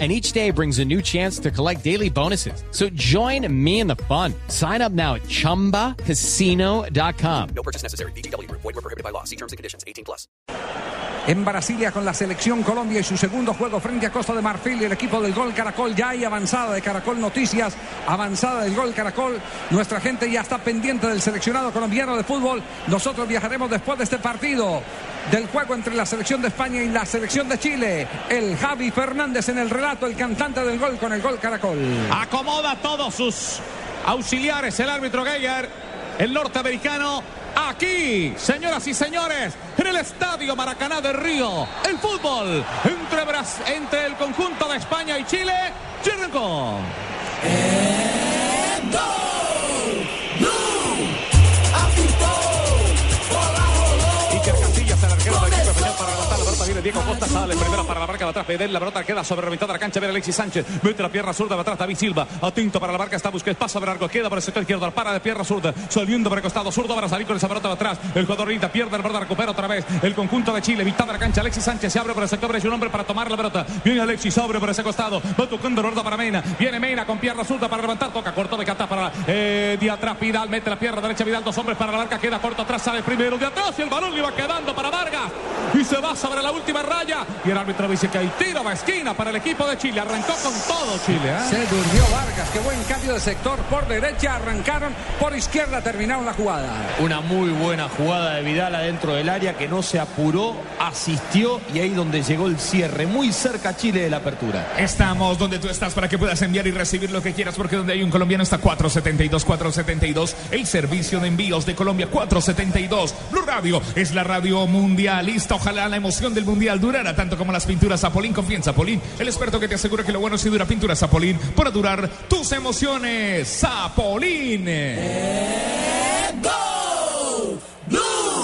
and each day brings a new chance to collect daily bonuses. So join me in the fun. Sign up now at ChumbaCasino.com. No purchase necessary. BGW. Void were prohibited by law. See terms and conditions. 18 plus. En Brasilia con la selección Colombia y su segundo juego frente a Costa de Marfil y el equipo del Gol Caracol ya hay avanzada de Caracol Noticias, avanzada del Gol Caracol. Nuestra gente ya está pendiente del seleccionado colombiano de fútbol. Nosotros viajaremos después de este partido del juego entre la selección de España y la selección de Chile. El Javi Fernández en el relato, el cantante del gol con el Gol Caracol. Acomoda a todos sus auxiliares el árbitro Geyer, el norteamericano. Aquí, señoras y señores, en el estadio Maracaná de Río, el fútbol entre, Bras entre el conjunto de España y Chile, Chirrico. Diego Costa, sale primero para la marca de atrás. Fedel, la pelota queda sobre la mitad de la cancha. Viene Alexis Sánchez, mete la pierna zurda de atrás. David Silva, atento para la marca. Está Busquets, pasa de largo, queda por el sector izquierdo. Para de pierna zurda, saliendo por el costado zurdo para salir con esa pelota de atrás. El jugador Rita pierde la pelota, recupera otra vez. El conjunto de Chile, mitad de la cancha. Alexis Sánchez se abre por el sector derecho. Un hombre para tomar la pelota. Viene Alexis, abre por ese costado. Va tocando la para Mena. Viene Mena con pierna zurda para levantar. Toca corto de Catá para eh, de atrás. Vidal mete la pierna derecha. Vidal, dos hombres para la marca. Queda corto atrás. Sale primero de atrás y el balón le va quedando para Vargas. Y se va sobre la última raya. Y el árbitro dice que hay tiro a esquina para el equipo de Chile. Arrancó con todo Chile. ¿eh? Se durmió Vargas, qué buen cambio de sector por derecha, arrancaron por izquierda, terminaron la jugada. Una muy buena jugada de Vidal adentro del área que no se apuró, asistió y ahí donde llegó el cierre. Muy cerca Chile de la apertura. Estamos donde tú estás para que puedas enviar y recibir lo que quieras, porque donde hay un colombiano está 472, 472. El servicio de envíos de Colombia 472. Blue Radio es la radio mundialista. Ojalá la emoción del mundial durara tanto como las pinturas Zapolín. Confía en Zapolín, el experto que te asegura que lo bueno si dura pintura Zapolín para durar tus emociones. Zapolín. Es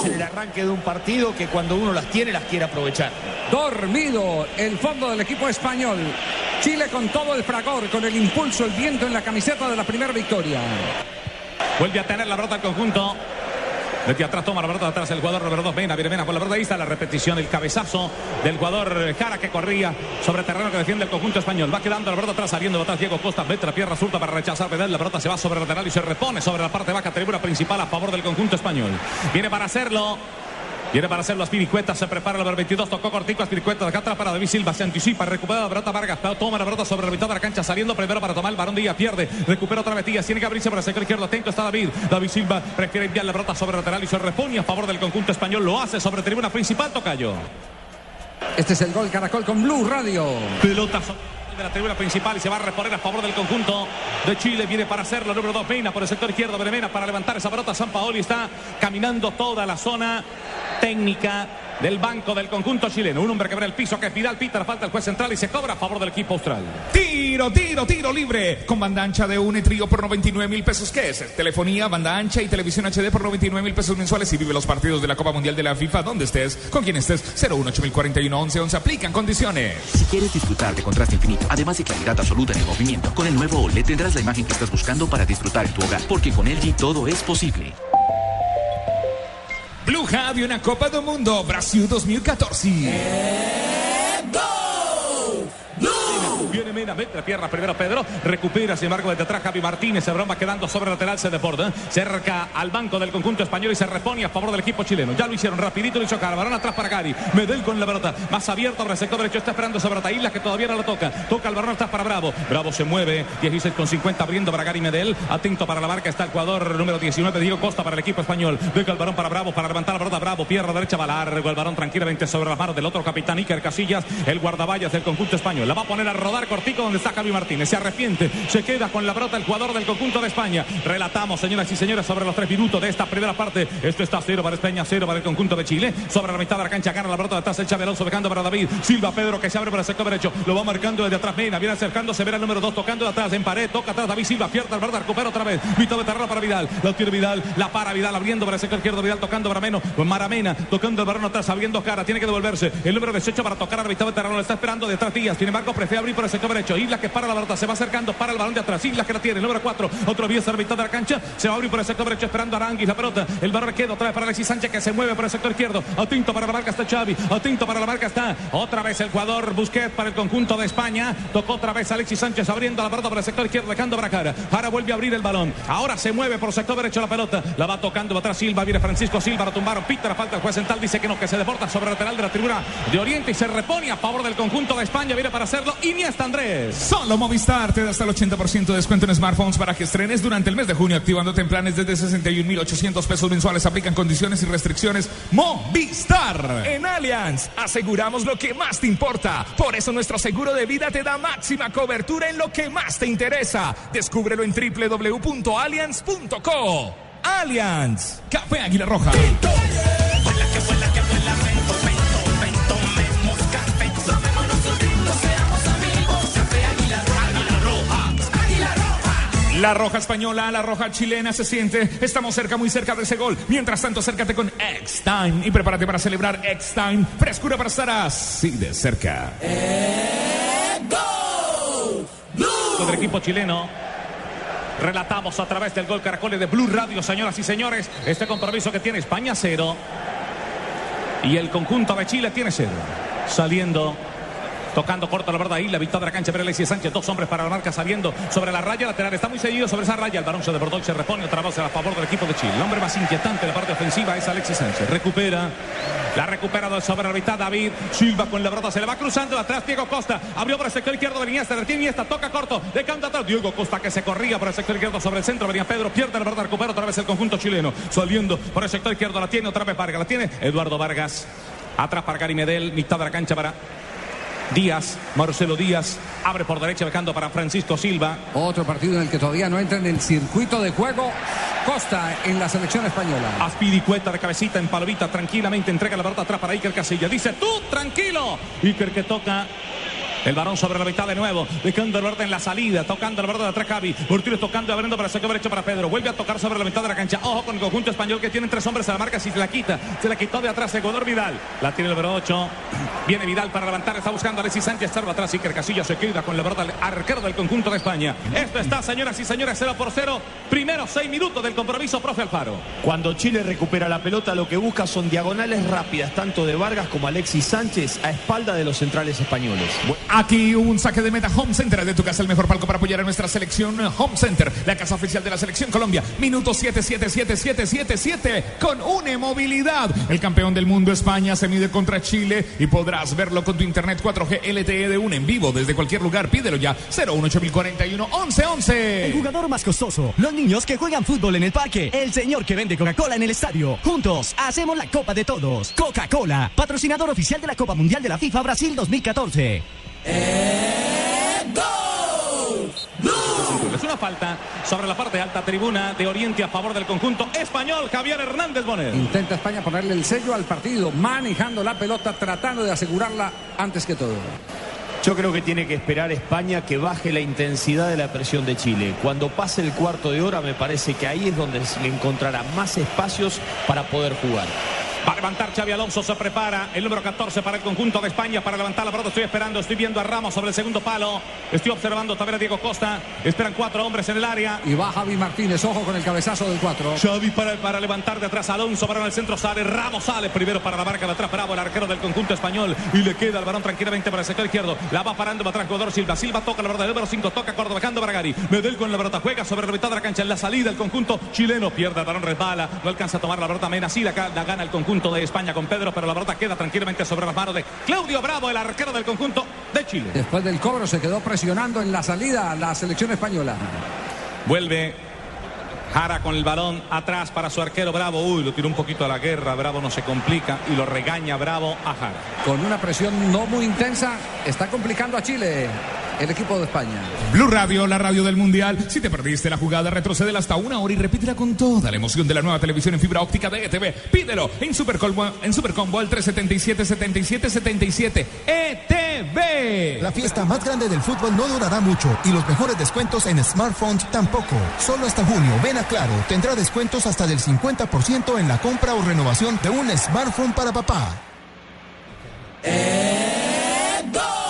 el arranque de un partido que cuando uno las tiene las quiere aprovechar. Dormido el fondo del equipo español. Chile con todo el fragor, con el impulso, el viento en la camiseta de la primera victoria. Vuelve a tener la pelota el conjunto. Desde atrás toma la pelota atrás el jugador Roberto Mena. Viene Mena por la pelota. Ahí está la repetición, el cabezazo del jugador Jara que corría sobre terreno que defiende el conjunto español. Va quedando la pelota atrás, saliendo de atrás Diego Costa. Mete la pierna surta para rechazar Pedal. La pelota se va sobre el lateral y se repone sobre la parte baja tribuna principal a favor del conjunto español. Viene para hacerlo. Viene para hacerlo Aspiricueta, se prepara el número 22, tocó cortico Aspiricueta, de acá atrás para David Silva, se anticipa, recupera la pelota Vargas, toma la pelota sobre la mitad de la cancha, saliendo primero para tomar el varón Díaz, pierde, recupera otra vez Díaz, tiene que abrirse por el sector izquierdo, atento está David, David Silva prefiere enviar la pelota sobre el lateral y se repone a favor del conjunto español, lo hace sobre tribuna principal, Tocayo. Este es el gol Caracol con Blue Radio. Pelota de la tribuna principal y se va a reponer a favor del conjunto de Chile. Viene para hacerlo. Número 2, Mena por el sector izquierdo. Mena para levantar esa pelota. San Paoli está caminando toda la zona técnica del banco del conjunto chileno. Un hombre que abre el piso que es Vidal. Pita la falta el juez central y se cobra a favor del equipo austral. Tiro, tiro, tiro libre. Con banda ancha de un trío por 99 mil pesos. ¿Qué es? Telefonía, banda ancha y televisión HD por 99 mil pesos mensuales. Y vive los partidos de la Copa Mundial de la FIFA donde estés, con quien estés. 018041 11 11. Aplican condiciones. Si quieres disfrutar de contraste infinito, además de claridad absoluta en el movimiento, con el nuevo OLED tendrás la imagen que estás buscando para disfrutar en tu hogar. Porque con LG todo es posible. Blue Radio na Copa do Mundo Brasil 2014. Viene Mena, mete la primero Pedro, recupera sin embargo desde atrás Javi Martínez, se broma quedando sobre lateral, se deporta, cerca al banco del conjunto español y se repone a favor del equipo chileno. Ya lo hicieron rapidito, lo hizo Carvarón atrás para Gary, Medel con la pelota, más abierto el sector derecho, está esperando sobre Isla que todavía no la toca, toca el balón atrás para Bravo, Bravo se mueve, 16 con 50 abriendo para Gary Medel, atento para la marca está el jugador número 19, Diego Costa para el equipo español, deja el balón para Bravo, para levantar la pelota, Bravo, pierna derecha, va largo el balón tranquilamente sobre las manos del otro capitán Iker Casillas, el guardaballas del conjunto español, la va a poner a rodar cortito donde está Javi Martínez. Se arrepiente, se queda con la brota el jugador del conjunto de España. Relatamos, señoras y señores, sobre los tres minutos de esta primera parte. Esto está cero para España, cero para el conjunto de Chile. Sobre la mitad de la cancha gana la brota detrás el Chávez Alonso dejando para David. Silva Pedro que se abre para el sector derecho. Lo va marcando desde atrás Mena. Viene acercándose, verá el número dos tocando de atrás en pared. Toca atrás David Silva, pierde el verdad, recupera otra vez. Mitad de para Vidal. Lo tiene Vidal, la para Vidal abriendo para el sector izquierdo. Vidal tocando para menos. Maramena tocando el balón atrás, abriendo cara. Tiene que devolverse. El número 18 para tocar a la de terreno. Lo está esperando detrás Díaz. Sin embargo, prefiere abrir por el sector derecho. Isla que para la pelota, se va acercando para el balón de atrás. Isla que la tiene, número 4. Otro vía a mitad de la cancha. Se va a abrir por el sector derecho esperando a Aranguis la pelota. El balón queda otra vez para Alexis Sánchez que se mueve por el sector izquierdo. Atinto para la marca está Xavi. Atinto para la marca está otra vez el jugador Busquets para el conjunto de España. Tocó otra vez Alexis Sánchez abriendo la pelota por el sector izquierdo, dejando para cara. Ahora vuelve a abrir el balón. Ahora se mueve por el sector derecho la pelota. La va tocando atrás Silva. Viene Francisco Silva. Lo tumbaron. Pita la falta. El juez central dice que no, que se deporta sobre el lateral de la tribuna de Oriente y se repone a favor del conjunto de España. Viene para hacerlo Iniesta Andrés. Solo Movistar te da hasta el 80% de descuento en smartphones para que estrenes durante el mes de junio, activándote en planes desde 61.800 pesos mensuales. Aplican condiciones y restricciones. Movistar. En Allianz aseguramos lo que más te importa. Por eso nuestro seguro de vida te da máxima cobertura en lo que más te interesa. Descúbrelo en www.allianz.co. Allianz. Café Águila Roja. La roja española, la roja chilena se siente. Estamos cerca, muy cerca de ese gol. Mientras tanto, acércate con X-Time y prepárate para celebrar X-Time. Frescura para estar así de cerca. del equipo chileno. Relatamos a través del gol Caracoles de Blue Radio, señoras y señores, este compromiso que tiene España cero y el conjunto de Chile tiene cero. Saliendo Tocando corto la verdad ahí, la victoria de la cancha para Alexis Sánchez. Dos hombres para la marca saliendo sobre la raya lateral. Está muy seguido sobre esa raya. El balón se desbordó y se repone otra vez a favor del equipo de Chile. El hombre más inquietante de la parte ofensiva es Alexis Sánchez. Recupera. La recupera sobre la mitad David Silva con la brota. Se le va cruzando atrás Diego Costa. Abrió por el sector izquierdo de Iniesta. De Iniesta toca corto. De canta atrás. Diego Costa que se corría por el sector izquierdo sobre el centro. Venía Pedro. Pierde la verdad. Recupera otra vez el conjunto chileno. Saliendo por el sector izquierdo. La tiene otra vez Vargas. La tiene Eduardo Vargas. Atrás para Gary Medel. Mitad de la cancha para Díaz, Marcelo Díaz, abre por derecha dejando para Francisco Silva. Otro partido en el que todavía no entra en el circuito de juego. Costa en la selección española. Aspiricueta de cabecita en palovita, tranquilamente entrega la pelota atrás para Iker Casilla. Dice tú, tranquilo. Iker que toca el varón sobre la mitad de nuevo, dejando el verde en la salida, tocando el verde de atrás Javi. Ortiz tocando, abriendo para el sector derecho para Pedro. Vuelve a tocar sobre la mitad de la cancha. Ojo con el conjunto español que tiene tres hombres a la marca. Si se la quita, se la quitó de atrás Ecuador Vidal. La tiene el número 8. Viene Vidal para levantar, está buscando a Alexis Sánchez. Salva atrás, Iker Casilla se queda con la verdad arquero del conjunto de España. Esto está, señoras y señores, 0 por 0. Primeros seis minutos del compromiso, profe Alfaro. Cuando Chile recupera la pelota, lo que busca son diagonales rápidas, tanto de Vargas como Alexis Sánchez, a espalda de los centrales españoles. Aquí un saque de meta Home Center de tu casa, el mejor palco para apoyar a nuestra selección Home Center, la casa oficial de la selección Colombia. Minuto 7777777 con une movilidad. El campeón del mundo España se mide contra Chile y podrás verlo con tu internet 4G LTE de un en vivo desde cualquier lugar. Pídelo ya 018041 1111. El jugador más costoso, los niños que juegan fútbol en el parque, el señor que vende Coca-Cola en el estadio. Juntos hacemos la Copa de Todos. Coca-Cola, patrocinador oficial de la Copa Mundial de la FIFA Brasil 2014. Es una falta sobre la parte alta tribuna de Oriente a favor del conjunto español. Javier Hernández Bonet. Intenta España ponerle el sello al partido, manejando la pelota, tratando de asegurarla antes que todo. Yo creo que tiene que esperar España que baje la intensidad de la presión de Chile. Cuando pase el cuarto de hora, me parece que ahí es donde se encontrará más espacios para poder jugar. Va a levantar Xavi Alonso, se prepara el número 14 para el conjunto de España para levantar la pelota. Estoy esperando, estoy viendo a Ramos sobre el segundo palo. Estoy observando también a Diego Costa. Esperan cuatro hombres en el área. Y va Javi Martínez, ojo con el cabezazo del 4. Xavi para, para levantar de atrás Alonso, para el centro sale, Ramos sale primero para la marca de atrás, bravo el arquero del conjunto español y le queda el balón tranquilamente para el sector izquierdo. La va parando para atrás jugador Silva. Silva toca la verdad, el número 5 toca Córdoba, dejando para Gary. Medel con la pelota juega sobre la mitad de la cancha en la salida el conjunto chileno. Pierde el balón, resbala, no alcanza a tomar la pelota Mena. Sí, la, la gana el conjunto de España con Pedro, pero la pelota queda tranquilamente sobre las manos de Claudio Bravo, el arquero del conjunto de Chile. Después del cobro se quedó presionando en la salida la selección española. Vuelve Jara con el balón atrás para su arquero Bravo. Uy, lo tiró un poquito a la guerra. Bravo no se complica y lo regaña Bravo a Jara. Con una presión no muy intensa, está complicando a Chile. el equipo de España. Blue Radio, la radio del Mundial. Si te perdiste la jugada, retrocede hasta una hora y repítela con toda la emoción de la nueva televisión en fibra óptica de ETV. Pídelo en Supercombo, en Supercombo al 377-7777. ETV. La fiesta más grande del fútbol no durará mucho y los mejores descuentos en smartphones tampoco. Solo hasta junio, ven a Claro, tendrá descuentos hasta del 50% en la compra o renovación de un smartphone para papá. Bravo,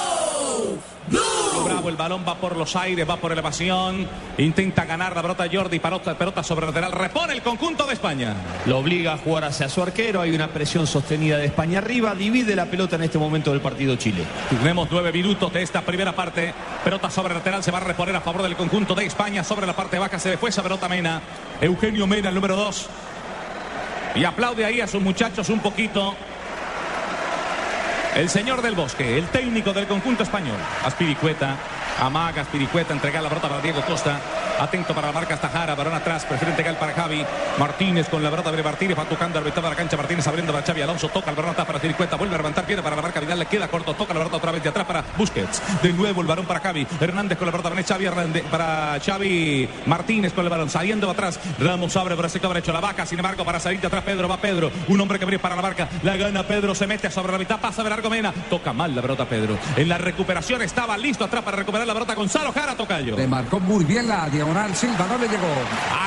el balón va por los aires, va por elevación. Intenta ganar la pelota Jordi, pelota, pelota sobre el lateral. Repone el conjunto de España. Lo obliga a jugar hacia su arquero. Hay una presión sostenida de España arriba. Divide la pelota en este momento del partido Chile. Tenemos nueve minutos de esta primera parte. Pelota sobre el lateral, se va a reponer a favor del conjunto de España. Sobre la parte baja se después esa pelota Mena. Eugenio Mena, el número dos. Y aplaude ahí a sus muchachos un poquito. El señor del bosque, el técnico del conjunto español. Aspiricueta, amaga Aspiricueta, entrega la pelota para Diego Costa. Atento para la marca Tajara, varón atrás, prefiere entregar para Javi. Martínez con la pelota de Martínez, va tocando al mitad de la cancha. Martínez abriendo para Xavi Alonso, toca el varón atrás para Aspiricueta, vuelve a levantar, viene para la marca Vidal, le queda corto, toca la pelota otra vez de atrás para Busquets. De nuevo el varón para Javi. Hernández con la pelota para Xavi para Xavi Martínez con el balón, saliendo atrás. Ramos abre por el sector derecho la vaca, sin embargo, para salir de atrás Pedro, va Pedro. Un hombre que viene para la marca, la gana Pedro, se mete sobre la mitad, pasa de largo Mena, toca mal la pelota Pedro. En la recuperación estaba listo atrás para recuperar la pelota Gonzalo Jara Tocayo. Le marcó muy bien la diagonal Silva, no le llegó.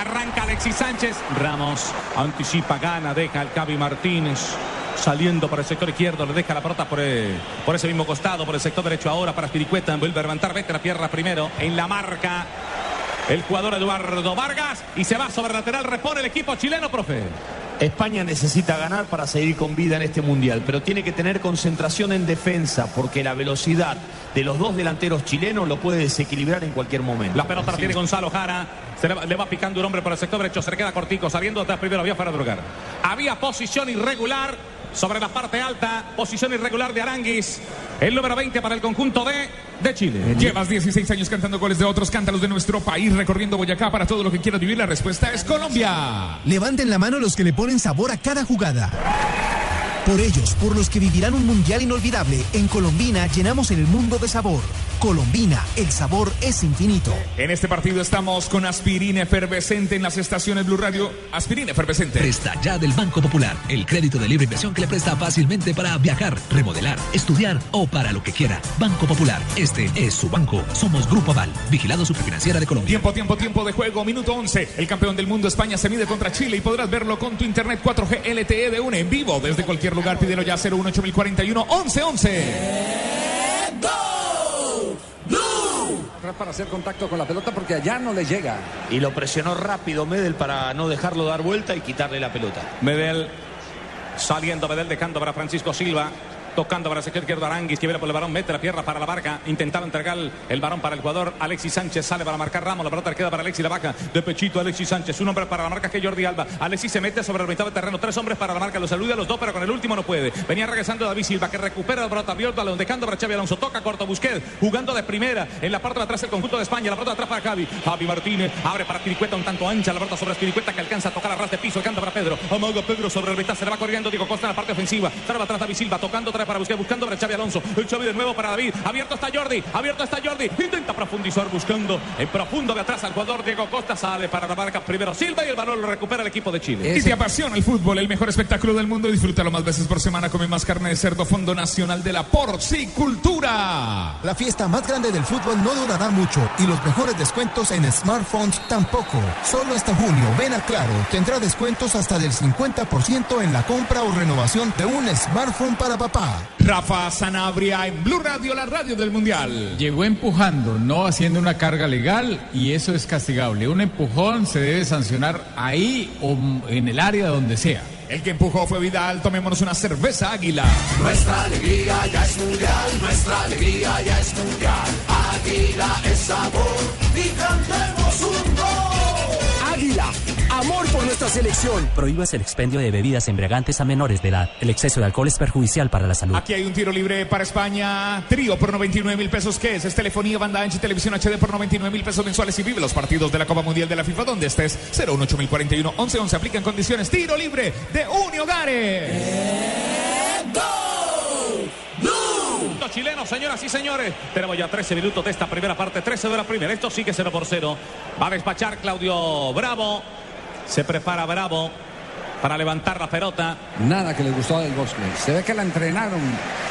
Arranca Alexis Sánchez. Ramos anticipa, gana, deja al Cavi Martínez. Saliendo por el sector izquierdo, le deja la pelota por, el- por ese mismo costado, por el sector derecho ahora para Spiricueta. Vuelve a levantar, vete la pierna primero. En la marca, el jugador Eduardo Vargas. Y se va sobre lateral, repone el equipo chileno, profe. España necesita ganar para seguir con vida en este mundial, pero tiene que tener concentración en defensa porque la velocidad de los dos delanteros chilenos lo puede desequilibrar en cualquier momento. La pelota la tiene Gonzalo Jara. Se le, va, le va picando un hombre por el sector derecho. Se le queda cortico. Saliendo atrás primero había para drogar. Había posición irregular sobre la parte alta. Posición irregular de Aranguis. El número 20 para el conjunto de, de Chile. Llevas 16 años cantando goles de otros, cántalos de nuestro país, recorriendo Boyacá para todo lo que quieras vivir. La respuesta es Colombia. Levanten la mano los que le ponen sabor a cada jugada. Por ellos, por los que vivirán un mundial inolvidable, en Colombina llenamos el mundo de sabor. Colombina, el sabor es infinito. En este partido estamos con aspirina efervescente en las estaciones Blue Radio. Aspirina efervescente. Presta ya del Banco Popular, el crédito de libre inversión que le presta fácilmente para viajar, remodelar, estudiar o para lo que quiera. Banco Popular, este es su banco. Somos Grupo Aval, vigilado superfinanciera de Colombia. Tiempo, tiempo, tiempo de juego, minuto 11. El campeón del mundo España se mide contra Chile y podrás verlo con tu internet 4G LTE de UNE en vivo desde cualquier lugar. Pídelo ya 018 1111. Atrás para hacer contacto con la pelota porque allá no le llega. Y lo presionó rápido Medel para no dejarlo dar vuelta y quitarle la pelota. Medel saliendo, Medel dejando para Francisco Silva. Tocando para el sector izquierdo Aranguis, que viene por el balón, mete la pierna para la barca, intentaba entregar el, balón para el jugador Alexis Sánchez, sale para marcar Ramos, la pelota queda para Alexis, la baja de pechito Alexis Sánchez, un hombre para la marca que es Jordi Alba, Alexis se mete sobre el mitad del terreno, tres hombres para la marca, lo saluda a los dos, pero con el último no puede, venía regresando David Silva, que recupera la pelota, vio el balón, dejando para Xavi Alonso, toca corto Busquets, jugando de primera, en la parte de atrás el conjunto de España, la pelota atrás para Javi, Javi Martínez, abre para Piricueta, un tanto ancha, la pelota sobre Piricueta que alcanza a tocar a ras de piso, canta para Pedro, amaga Pedro sobre el mitad, se le va corriendo Diego Costa en la parte ofensiva, traba atrás David Silva, tocando atrás para Busquets, buscando para Xavi Alonso, el Xavi de nuevo para David, abierto está Jordi, abierto está Jordi, intenta profundizar buscando en profundo de atrás al jugador Diego Costa, sale para la marca primero Silva y el balón lo recupera el equipo de Chile. Y te apasiona el fútbol, el mejor espectáculo del mundo. Disfrútalo más veces por semana. Come más carne de cerdo, Fondo Nacional de la Porcicultura. La fiesta más grande del fútbol no durará mucho y los mejores descuentos en smartphones tampoco. Solo hasta junio, ven a Claro, tendrá descuentos hasta del 50% en la compra o renovación de un smartphone para papá. Rafa Sanabria en Blue Radio, la radio del Mundial. Llegó empujando, no haciendo una carga legal y eso es castigable. Un empujón se debe sancionar ahí o en el área donde sea. El que empujó fue Vidal. Tomémonos una cerveza águila. Nuestra alegría ya es mundial, nuestra alegría ya es mundial. Águila es sabor y cantemos un gol. Águila, amor por nuestra selección. Prohíbas el expendio de bebidas embriagantes a menores de edad. El exceso de alcohol es perjudicial para la salud. Aquí hay un tiro libre para España. Trío por 99 mil pesos. ¿Qué es? Es telefonía, banda ancha y televisión HD por 99 mil pesos mensuales. Y vive los partidos de la Copa Mundial de la FIFA donde estés. 018 11 11 Aplican condiciones. Tiro libre de Uni Hogares. chileno, señoras y señores. Tenemos ya 13 minutos de esta primera parte, 13 de la primera. Esto sigue 0 por 0. Va a despachar Claudio Bravo. Se prepara Bravo para levantar la pelota. Nada que le gustó del Bosque. Se ve que la entrenaron.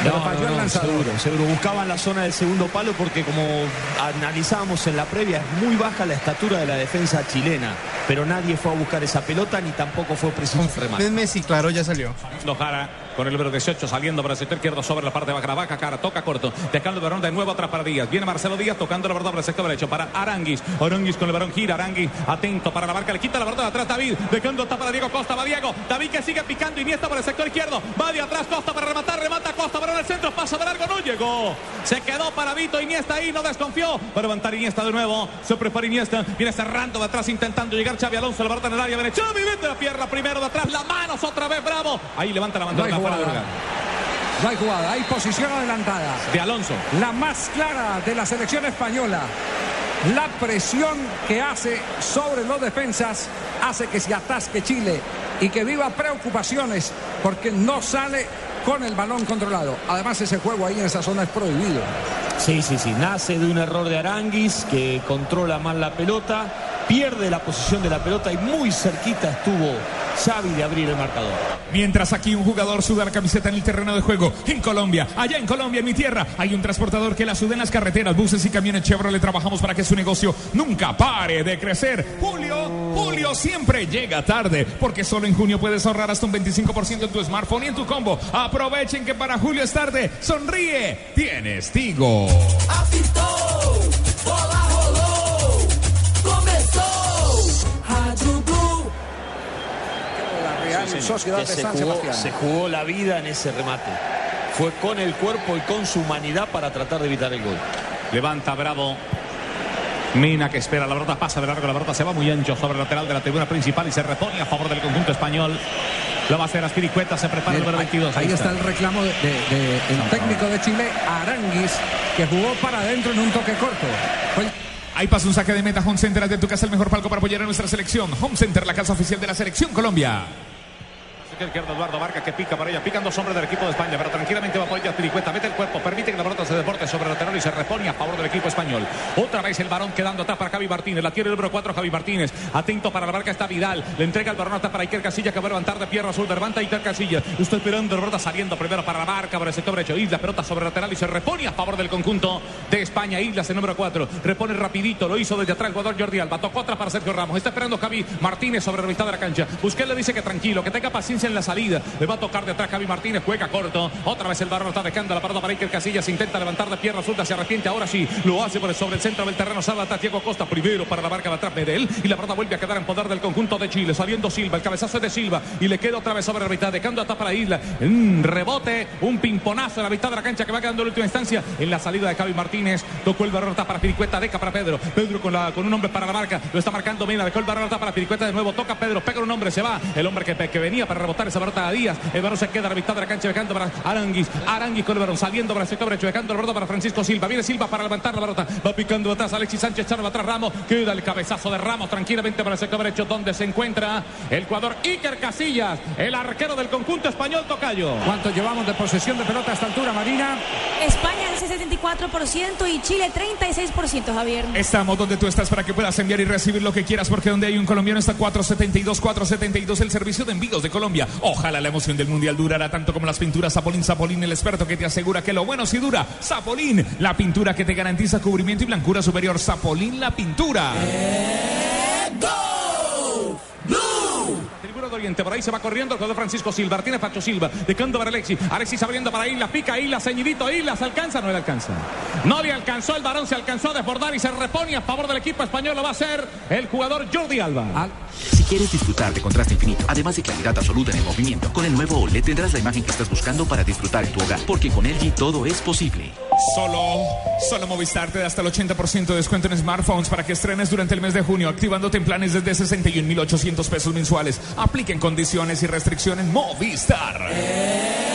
Pero No, falló no, el no, lanzador. seguro, seguro. Buscaban la zona del segundo palo porque como analizábamos en la previa, es muy baja la estatura de la defensa chilena. Pero nadie fue a buscar esa pelota ni tampoco fue preciso remate. Messi, claro, ya salió. Saliendo Jara con el número 18 saliendo para el sector izquierdo sobre la parte baja, la baja cara, toca corto, dejando el balón de nuevo atrás para Díaz. Viene Marcelo Díaz tocando la verdad para el sector derecho para Aranguis. Aranguis con el balón gira, Aranguis atento para la marca, le quita la verdad de atrás David, dejando está para Diego Costa, va Diego, David que sigue picando Iniesta por el sector izquierdo, va de atrás Costa para rematar, remata Costa, balón al centro, pasa de largo, no llegó. Se quedó para Vito Iniesta ahí, no desconfió. Va a levantar Iniesta de nuevo, se prepara Iniesta, viene cerrando de atrás intentando llegar Xavi Alonso, la verdad en el área, viene Xavi, mete la pierna primero de atrás, la manos otra vez, bravo. Ahí levanta la bandera fuera de lugar. No hay jugada, hay posición adelantada. De Alonso. La más clara de la selección española. La presión que hace sobre los defensas hace que se atasque Chile y que viva preocupaciones porque no sale con el balón controlado. Además ese juego ahí en esa zona es prohibido. Sí, sí, sí. Nace de un error de Aranguis que controla mal la pelota, pierde la posición de la pelota y muy cerquita estuvo Xavi de abrir el marcador. Mientras aquí un jugador suda la camiseta en el terreno de juego, en Colombia, allá en Colombia, en mi tierra, hay un transportador que la suda en las carreteras, buses y camiones Chevrolet. Trabajamos para que su negocio nunca pare de crecer. Julio, Julio siempre llega tarde, porque solo en junio puedes ahorrar hasta un 25% en tu smartphone y en tu combo. Aprovechen que para Julio es tarde. Sonríe, tienes Tigo. Apitou, Sí. Sociedad de se San jugó, Sebastián. se jugó la vida en ese remate. Fue con el cuerpo y con su humanidad para tratar de evitar el gol. Levanta Bravo. Mina que espera, la pelota pasa de largo, la pelota se va muy ancho sobre el lateral de la tribuna principal y se repone a favor del conjunto español. Lo va a hacer Aspiricueta, se prepara el número 22. Ahí está el reclamo del de, de- el técnico de Chile, Aranguis, que jugó para adentro en un toque corto. Fue Ahí pasa un saque de meta Home Center de tu casa, el mejor palco para apoyar a nuestra selección. Home Center, la casa oficial de la selección Colombia. Izquierdo Eduardo Vargas que pica para ella, pican dos hombres del equipo de España, pero tranquilamente va a apoyar Piricueta, mete el cuerpo, permite que la pelota se deporte sobre el lateral y se repone a favor del equipo español. Otra vez el varón quedando atrás para Javi Martínez, la tiene el número 4 Javi Martínez, atento para la marca está Vidal, le entrega el balón hasta para Iker Casilla que va a levantar de pierna azul, levanta Iker Casilla, está esperando, la pelota saliendo primero para la marca, por el sector derecho, Isla, pelota sobre el lateral y se repone a favor del conjunto de España, Islas el número 4, repone rapidito, lo hizo desde atrás el jugador Jordi Alba, tocó atrás para Sergio Ramos, está esperando Javi Martínez sobre la mitad de la cancha, Busquets le dice que tranquilo, que tenga paciencia en la salida, le va a tocar de atrás Javi Martínez, juega corto, otra vez el balón está dejando la pelota para Iker Casillas, intenta levantar de pierna azul, se arrepiente, ahora sí, lo hace por el- sobre el centro del terreno, atrás Diego Costa, primero para la marca de atrás Medel, y la pelota vuelve a quedar en poder del conjunto de Chile, saliendo Silva, el cabezazo es de Silva, y le queda otra vez sobre la mitad, dejando atrás para Isla, un rebote, un pimponazo en la mitad de la cancha que va quedando en última instancia, en la salida de Javi Martínez, tocó el balón está para Piricueta, deca para Pedro, Pedro con, la, con un hombre para la marca, lo está marcando Mena, dejó el balón está para Piricueta de nuevo, toca Pedro, pega un hombre, se va, el hombre que, que venía para rebotar esa pelota a Díaz, el balón se queda a la mitad de la cancha dejando para Aranguis, Aranguis con el balón, saliendo para el sector derecho, dejando el balón para Francisco Silva, viene Silva para levantar la pelota, va picando atrás Alexis Sánchez, Charva atrás Ramos, queda el cabezazo de Ramos tranquilamente para el sector derecho donde se encuentra el jugador Iker Casillas, el arquero del conjunto español Tocayo. ¿Cuánto llevamos de posesión de pelota a esta altura, Marina? España el 74% y Chile 36%, Javier. Estamos donde tú estás para que puedas enviar y recibir lo que quieras, porque donde hay un colombiano está 472, 472, el servicio de envíos de Colombia. Ojalá la emoción del mundial durara tanto como las pinturas Zapolín, Zapolín, el experto que te asegura que lo bueno sí dura. Zapolín, la pintura que te garantiza cubrimiento y blancura superior. Zapolín, la pintura. Oriente, por ahí se va corriendo el jugador Francisco Silva, tiene Pacho Silva, dejando para Alexis, Alexis abriendo para Isla, pica Isla, ceñidito, Isla, ¿se alcanza? No le alcanza. No le alcanzó el varón, se alcanzó a desbordar y se repone a favor del equipo español, lo va a hacer el jugador Jordi Alba. Si quieres disfrutar de contraste infinito, además de claridad absoluta en el movimiento, con el nuevo OLED tendrás la imagen que estás buscando para disfrutar en tu hogar, porque con LG todo es posible. Solo, solo Movistar te da hasta el 80% de descuento en smartphones para que estrenes durante el mes de junio, activándote en planes desde 61,800 pesos mensuales. Apliquen condiciones y restricciones Movistar.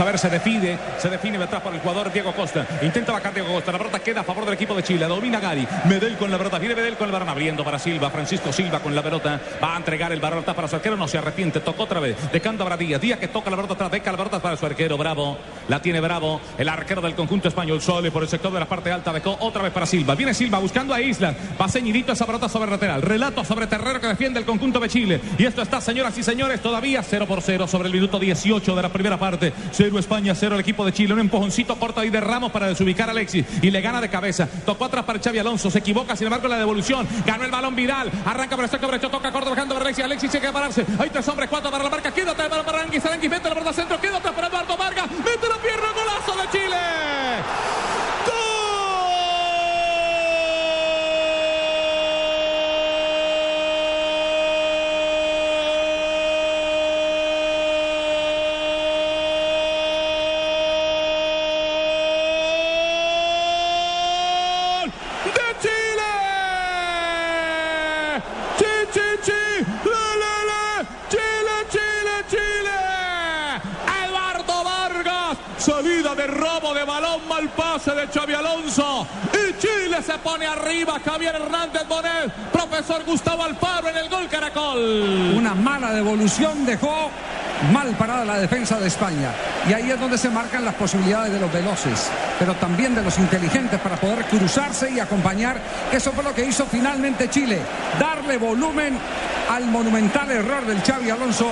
A ver, se define, se define detrás por el jugador Diego Costa. Intenta bajar Diego Costa. La pelota queda a favor del equipo de Chile. Domina Gary. Medel con la pelota. Viene Medel con el balón abriendo para Silva. Francisco Silva con la pelota. Va a entregar el balón para su arquero. No se arrepiente. Tocó otra vez. Dejando a Díaz. Díaz que toca la pelota atrás. Deca la pelota para su arquero. Bravo. La tiene Bravo. El arquero del conjunto español. Sole por el sector de la parte alta. Dejó otra vez para Silva. Viene Silva buscando a Isla. Va ceñidito esa pelota sobre lateral. Relato sobre terreno que defiende el conjunto de Chile. Y esto está, señoras y señores, todavía 0 por 0 sobre el minuto 18 de la primera parte. 0 España, 0 el equipo de Chile. Un empujoncito corto ahí de Ramos para desubicar a Alexis. Y le gana de cabeza. Tocó atrás para Xavi Alonso. Se equivoca, sin embargo, la devolución. Ganó el balón Vidal. Arranca por el sector derecho. Toca corto bajando para Alexis. Alexis tiene que pararse. Hay tres hombres, cuatro para la marca. Quédate para, para Aranguis. Aranguis mete la verdad centro. Quédate para Eduardo Vargas. Mete la pierna. Golazo de Chile. Salida de robo de balón, mal pase de Xavi Alonso. Y Chile se pone arriba. Javier Hernández Bonet, profesor Gustavo Alfaro en el gol Caracol. Una mala devolución dejó mal parada la defensa de España. Y ahí es donde se marcan las posibilidades de los veloces, pero también de los inteligentes para poder cruzarse y acompañar. Eso fue lo que hizo finalmente Chile. Darle volumen al monumental error del Xavi Alonso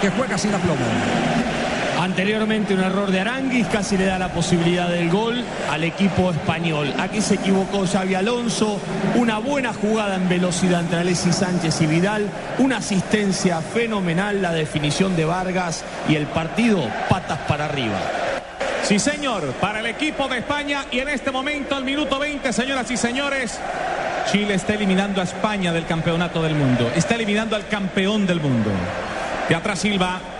que juega sin aplomo. Anteriormente un error de Aranguis casi le da la posibilidad del gol al equipo español. Aquí se equivocó Xavi Alonso, una buena jugada en velocidad entre Alexis Sánchez y Vidal, una asistencia fenomenal, la definición de Vargas y el partido patas para arriba. Sí, señor, para el equipo de España y en este momento, al minuto 20, señoras y señores, Chile está eliminando a España del campeonato del mundo. Está eliminando al campeón del mundo. De atrás Silva.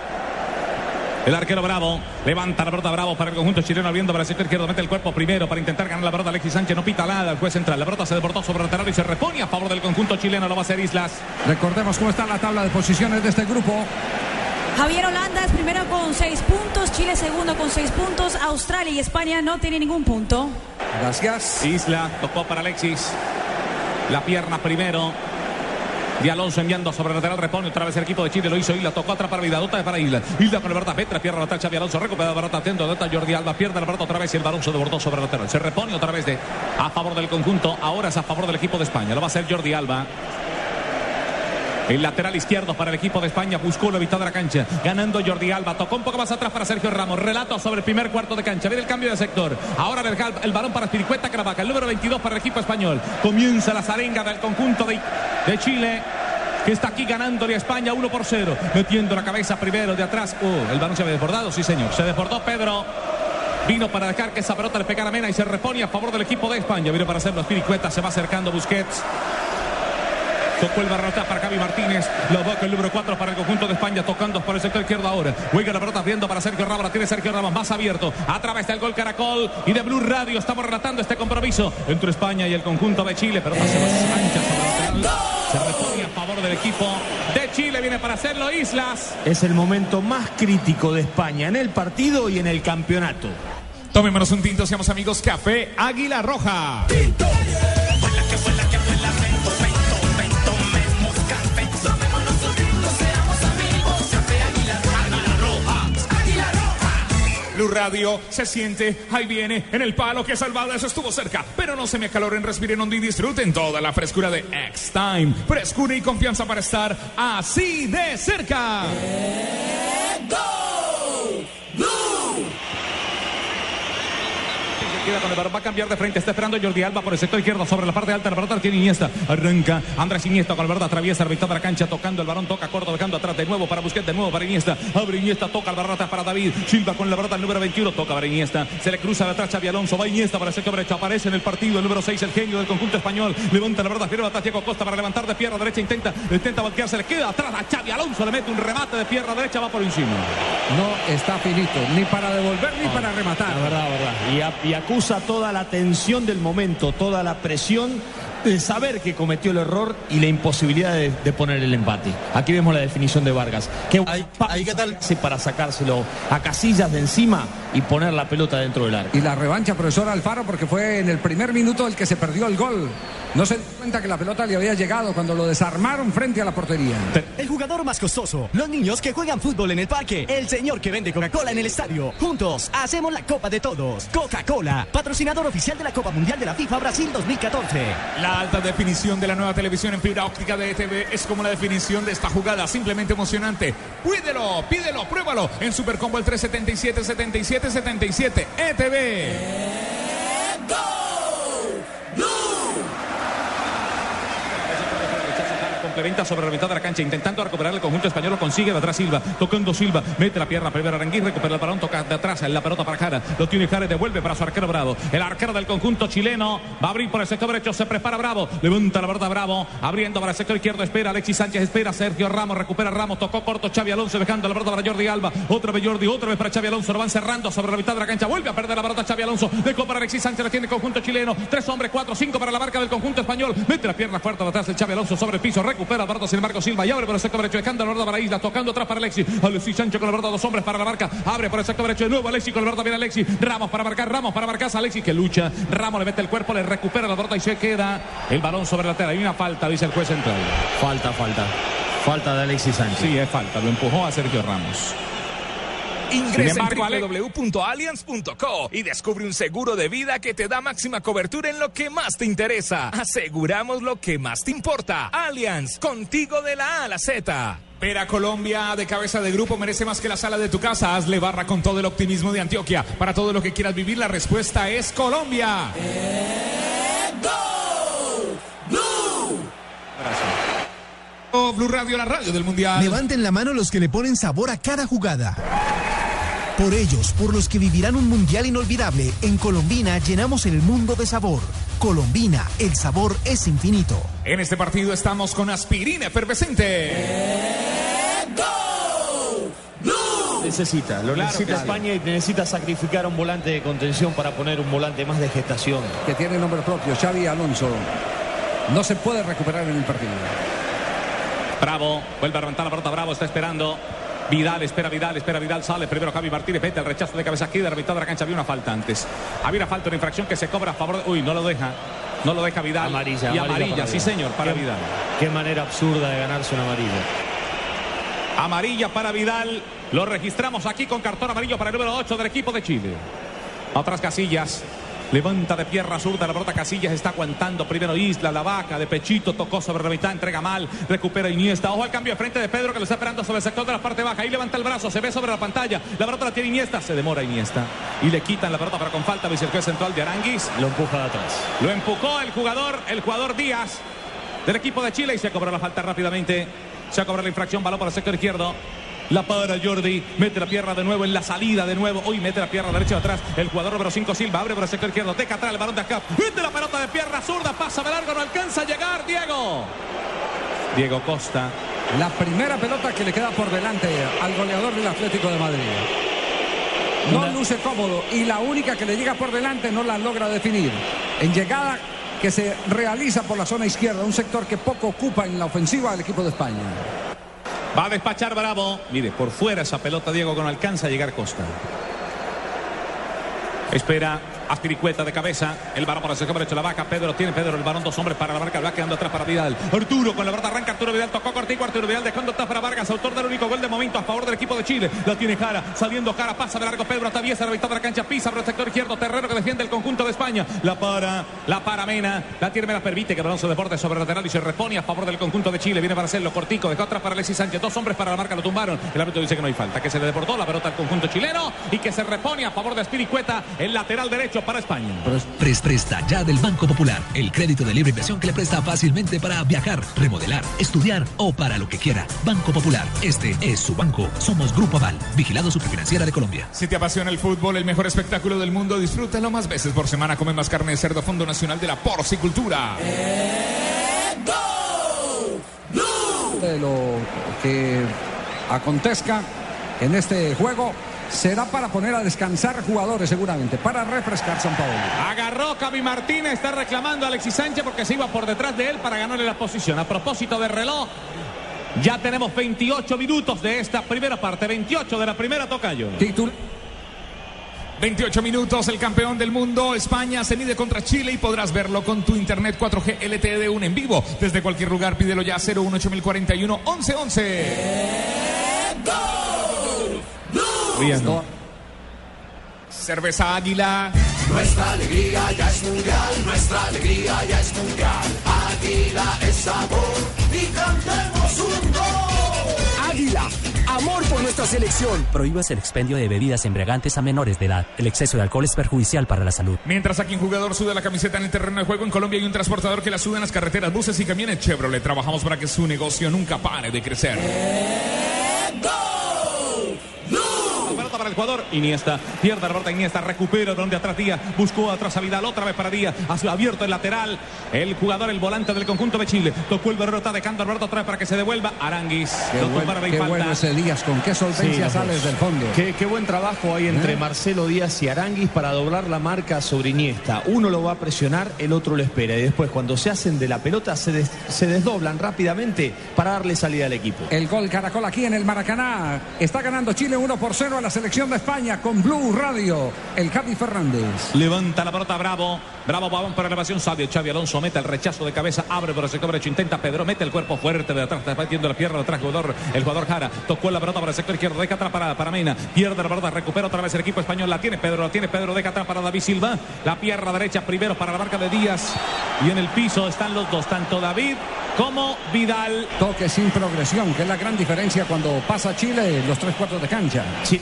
El arquero Bravo levanta la pelota Bravo para el conjunto chileno abriendo para el sector izquierdo. Mete el cuerpo primero para intentar ganar la pelota. Alexis Sánchez no pita nada. El juez central. La pelota se deportó sobre el lateral y se repone a favor del conjunto chileno. Lo va a hacer Islas. Recordemos cómo está la tabla de posiciones de este grupo. Javier Holanda es primero con seis puntos, Chile segundo con seis puntos, Australia y España no tienen ningún punto. Gracias. Isla tocó para Alexis. La pierna primero. De Alonso enviando sobre el lateral, repone otra vez el equipo de Chile, lo hizo Isla, tocó atrás para Vida, dota para Isla, Isla con el Berta Petra, pierna lateral, Xavi Alonso, recupera la Berta, atento, dota Jordi Alba, pierde la Berta otra vez y el balón se desbordó sobre el lateral, se repone otra vez de a favor del conjunto, ahora es a favor del equipo de España, lo va a hacer Jordi Alba. El lateral izquierdo para el equipo de España buscó la mitad de la cancha. Ganando Jordi Alba. Tocó un poco más atrás para Sergio Ramos. Relato sobre el primer cuarto de cancha. Viene el cambio de sector. Ahora el, el balón para Spiricueta Caravaca. El número 22 para el equipo español. Comienza la zarenga del conjunto de, de Chile que está aquí ganándole a España 1 por 0. Metiendo la cabeza primero de atrás. Uh, el balón se había desbordado, sí señor. Se desbordó Pedro. Vino para dejar que esa pelota le pegara a Mena y se repone a favor del equipo de España. Vino para hacerlo Spiricueta. Se va acercando Busquets. Tocó el barrota para Javi Martínez. Lo boca el número 4 para el conjunto de España. Tocando por el sector izquierdo ahora. Juega la pelota abriendo para Sergio Ramos. La tiene Sergio Ramos más abierto. A través del gol Caracol y de Blue Radio. Estamos relatando este compromiso entre España y el conjunto de Chile. Pero sobre el lateral. Se repone a favor del equipo de Chile. Viene para hacerlo Islas. Es el momento más crítico de España en el partido y en el campeonato. Tomémonos un tinto, seamos amigos. Café Águila Roja. Blue Radio se siente, ahí viene, en el palo que salvado, eso estuvo cerca. Pero no se me acaloren, respiren hondo y disfruten toda la frescura de X-Time. Frescura y confianza para estar así de cerca. Queda con el balón, va a cambiar de frente, está esperando Jordi Alba por el sector izquierdo sobre la parte alta, la pelota tiene Iniesta, arranca Andrés Iniesta con el balón, atraviesa la de la cancha, tocando el balón, toca corto, dejando atrás de nuevo para Busquets, de nuevo para Iniesta, abre Iniesta, toca el balón atrás para David, Silva con la pelota el número 21, toca para Iniesta, se le cruza de atrás Xavi Alonso, va Iniesta para el sector derecho, aparece en el partido el número 6, el genio del conjunto español, levanta la pelota, firma atrás Diego Costa para levantar de pierna derecha, intenta, intenta voltear, se le queda atrás a Xavi Alonso, le mete un remate de pierna derecha, va por encima. No está finito, ni para devolver ni para rematar. La verdad, verdad. Y, a- y acusa toda la tensión del momento, toda la presión de saber que cometió el error y la imposibilidad de, de poner el empate. Aquí vemos la definición de Vargas. Que ahí, qué tal para sacárselo a casillas de encima y poner la pelota dentro del arco. Y la revancha, profesor Alfaro, porque fue en el primer minuto el que se perdió el gol. No se dio cuenta que la pelota le había llegado cuando lo desarmaron frente a la portería. El jugador más costoso, los niños que juegan fútbol en el parque, el señor que vende Coca-Cola en el estadio. Juntos hacemos la Copa de Todos. Coca-Cola, patrocinador oficial de la Copa Mundial de la FIFA Brasil 2014. La alta definición de la nueva televisión en fibra óptica de ETV es como la definición de esta jugada, simplemente emocionante. Pídelo, pídelo, pruébalo en Supercombo el 377 77 77 ETV. Complementa sobre la mitad de la cancha, intentando recuperar el conjunto español, lo consigue de atrás Silva, tocando Silva, mete la pierna primero Aranguín, recupera el balón, toca de atrás en la pelota para Jara, lo tiene Jara, devuelve para su arquero Bravo, el arquero del conjunto chileno, va a abrir por el sector derecho, se prepara Bravo, levanta la pelota Bravo, abriendo para el sector izquierdo, espera Alexis Sánchez, espera Sergio Ramos, recupera Ramos, tocó corto Xavi Alonso, dejando la pelota para Jordi Alba, otra vez Jordi, otra vez para Xavi Alonso, lo van cerrando sobre la mitad de la cancha, vuelve a perder la pelota Xavi Alonso, dejó para Alexis Sánchez, la tiene el conjunto chileno, tres hombres, cuatro, cinco para la marca del conjunto español, mete la pierna fuerte atrás el Xavi Alonso sobre el piso, recupera la pelota, sin embargo Silva y abre por el sector derecho, dejando la verdad para Isla, tocando atrás para Alexis. Alexis Sánchez con la verdad, dos hombres para la marca. Abre por el sector derecho de nuevo Alexis con la verdad, viene Alexis. Ramos para marcar, Ramos para marcar. Alexis que lucha. Ramos le mete el cuerpo, le recupera la verdad y se queda el balón sobre la tela. Hay una falta, dice el juez central. Falta, falta. Falta de Alexis Sánchez. Sí, es falta. Lo empujó a Sergio Ramos. Ingresa en www.allianz.co y descubre un seguro de vida que te da máxima cobertura en lo que más te interesa. Aseguramos lo que más te importa. Allianz, contigo de la A a la Z. Pera Colombia de cabeza de grupo merece más que la sala de tu casa. Hazle barra con todo el optimismo de Antioquia. Para todo lo que quieras vivir, la respuesta es Colombia. Oh, Blue Radio, la radio del Mundial. Levanten la mano los que le ponen sabor a cada jugada. Por ellos, por los que vivirán un mundial inolvidable, en Colombina llenamos el mundo de sabor. Colombina, el sabor es infinito. En este partido estamos con aspirina efervescente. Necesita, lo Claro necesita. España y necesita sacrificar a un volante de contención para poner un volante más de gestación. Que tiene nombre propio, Xavi Alonso. No se puede recuperar en el partido. Bravo, vuelve a levantar la pelota, Bravo está esperando. Vidal, espera Vidal, espera Vidal, sale primero Javi Martínez, vete el rechazo de cabeza aquí de la mitad de la cancha, había una falta antes. Había una falta, una infracción que se cobra a favor de... Uy, no lo deja, no lo deja Vidal. Amarilla, y amarilla sí señor, para Qué- Vidal. Qué manera absurda de ganarse una amarilla. Amarilla para Vidal, lo registramos aquí con cartón amarillo para el número 8 del equipo de Chile. Otras casillas. Levanta de pierna zurda, la pelota Casillas está aguantando. Primero Isla, la vaca de pechito, tocó sobre la mitad, entrega mal, recupera Iniesta. Ojo al cambio de frente de Pedro que lo está esperando sobre el sector de la parte baja. Ahí levanta el brazo, se ve sobre la pantalla. La pelota la tiene Iniesta, se demora Iniesta. Y le quitan la pelota, pero con falta, juez central de Aranguis. Lo empuja de atrás. Lo empujó el jugador, el jugador Díaz del equipo de Chile y se cobró la falta rápidamente. Se ha cobrado la infracción, balón para el sector izquierdo. La para Jordi, mete la pierna de nuevo en la salida de nuevo. Hoy mete la pierna derecha de atrás. El jugador número 5 Silva abre por el sector izquierdo. Deja atrás el balón de acá. Mete la pelota de pierna zurda, pasa de largo, no alcanza a llegar Diego. Diego Costa. La primera pelota que le queda por delante al goleador del Atlético de Madrid. No luce cómodo y la única que le llega por delante no la logra definir. En llegada que se realiza por la zona izquierda, un sector que poco ocupa en la ofensiva del equipo de España. Va a despachar Bravo. Mire, por fuera esa pelota Diego que no alcanza a llegar Costa. Espera Aspiricueta de cabeza. El balón para el sector derecho. La vaca. Pedro tiene Pedro el balón. Dos hombres para la marca. Va quedando atrás para Vidal. Arturo con la verdad arranca. Arturo Vidal tocó cortico. Arturo Vidal dejando atrás para Vargas. Autor del único gol de momento a favor del equipo de Chile. La tiene Jara. Saliendo Jara. Pasa de largo Pedro. Atraviesa la mitad de la cancha. Pisa por el sector izquierdo. Terrero que defiende el conjunto de España. La para. La para Mena. La tiene Mena. Permite que balón se deporte sobre el lateral y se repone a favor del conjunto de Chile. Viene para hacerlo cortico. Dejó atrás para Alexis Sánchez. Dos hombres para la marca. Lo tumbaron. El árbitro dice que no hay falta. Que se le deportó la pelota al conjunto chileno y que se repone a favor de Aspiricueta. El lateral derecho para España. Pres Presta ya del Banco Popular, el crédito de libre inversión que le presta fácilmente para viajar, remodelar, estudiar o para lo que quiera. Banco Popular, este es su banco. Somos Grupo Aval, vigilado superfinanciera de Colombia. Si te apasiona el fútbol, el mejor espectáculo del mundo, disfrútalo más veces por semana. Come más carne de cerdo, Fondo Nacional de la Porcicultura. De lo que acontezca en este juego será para poner a descansar jugadores seguramente, para refrescar San Paolo. Agarró Cavi Martínez, está reclamando a Alexis Sánchez porque se iba por detrás de él para ganarle la posición. A propósito de reloj, ya tenemos 28 minutos de esta primera parte, 28 de la primera tocayo. Título. 28 minutos, el campeón del mundo, España se mide contra Chile y podrás verlo con tu internet 4G LTE de un en vivo. Desde cualquier lugar, pídelo ya 018041 1111. Riendo. Cerveza Águila. Nuestra alegría ya es mundial, nuestra alegría ya es mundial. Águila es sabor y cantemos un gol. Águila, amor por nuestra selección. Prohíbas el expendio de bebidas embriagantes a menores de edad. El exceso de alcohol es perjudicial para la salud. Mientras aquí un jugador suda la camiseta en el terreno de juego, en Colombia hay un transportador que la suda en las carreteras, buses y camiones Chevrolet. Trabajamos para que su negocio nunca pare de crecer. Pelota para el jugador. Iniesta. Pierde la pelota Iniesta. Recupera donde atrás Díaz. Buscó atrás a Vidal. Otra vez para Díaz. Ha abierto el lateral. El jugador, el volante del conjunto de Chile. Tocó el Berrero. Está dejando Alberto otra vez para que se devuelva. Aranguis. Qué, Lo buen- qué bueno ese Díaz, con qué solvencia Sí, sales los- del fondo. Qué, qué buen trabajo hay entre ¿Eh? Marcelo Díaz y Aranguis para doblar la marca sobre Iniesta. Uno lo va a presionar, el otro lo espera. Y después, cuando se hacen de la pelota, se, des- se desdoblan rápidamente para darle salida al equipo. El gol Caracol aquí en el Maracaná. Está ganando Chile 1 por 0 a la selección de España con Blue Radio. El Javi Fernández. Levanta la pelota Bravo. Bravo, balón para elevación. Sabio. Xavi Alonso mete el rechazo de cabeza. Abre por el sector derecho. Intenta Pedro. Mete el cuerpo fuerte de atrás. Está metiendo la pierna de atrás. Jugador, el jugador Jara. Tocó la pelota para el sector izquierdo. Deja atrás para, para Mena. Pierde la pelota. Recupera otra vez el equipo español. La tiene Pedro. La tiene Pedro. Deja atrás para David Silva. La pierna derecha primero para la marca de Díaz. Y en el piso están los dos. Tanto David como Vidal. Toque sin progresión, que es la gran diferencia cuando pasa Chile los tres cuartos de cancha. Sí.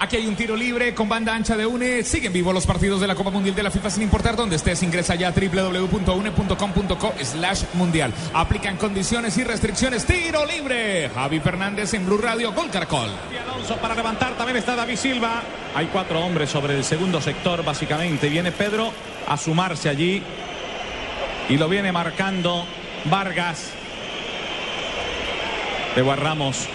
Aquí hay un tiro libre con banda ancha de UNE. Siguen vivos los partidos de la Copa Mundial de la FIFA sin importar dónde estés. Ingresa ya a www.une.com.co slash mundial. Aplican condiciones y restricciones. Tiro libre. Javi Fernández en Blue Radio. Gol Caracol. Alonso para levantar. También está David Silva. Hay cuatro hombres sobre el segundo sector, básicamente. Viene Pedro a sumarse allí. Y lo viene marcando Vargas. Debo a Ramos.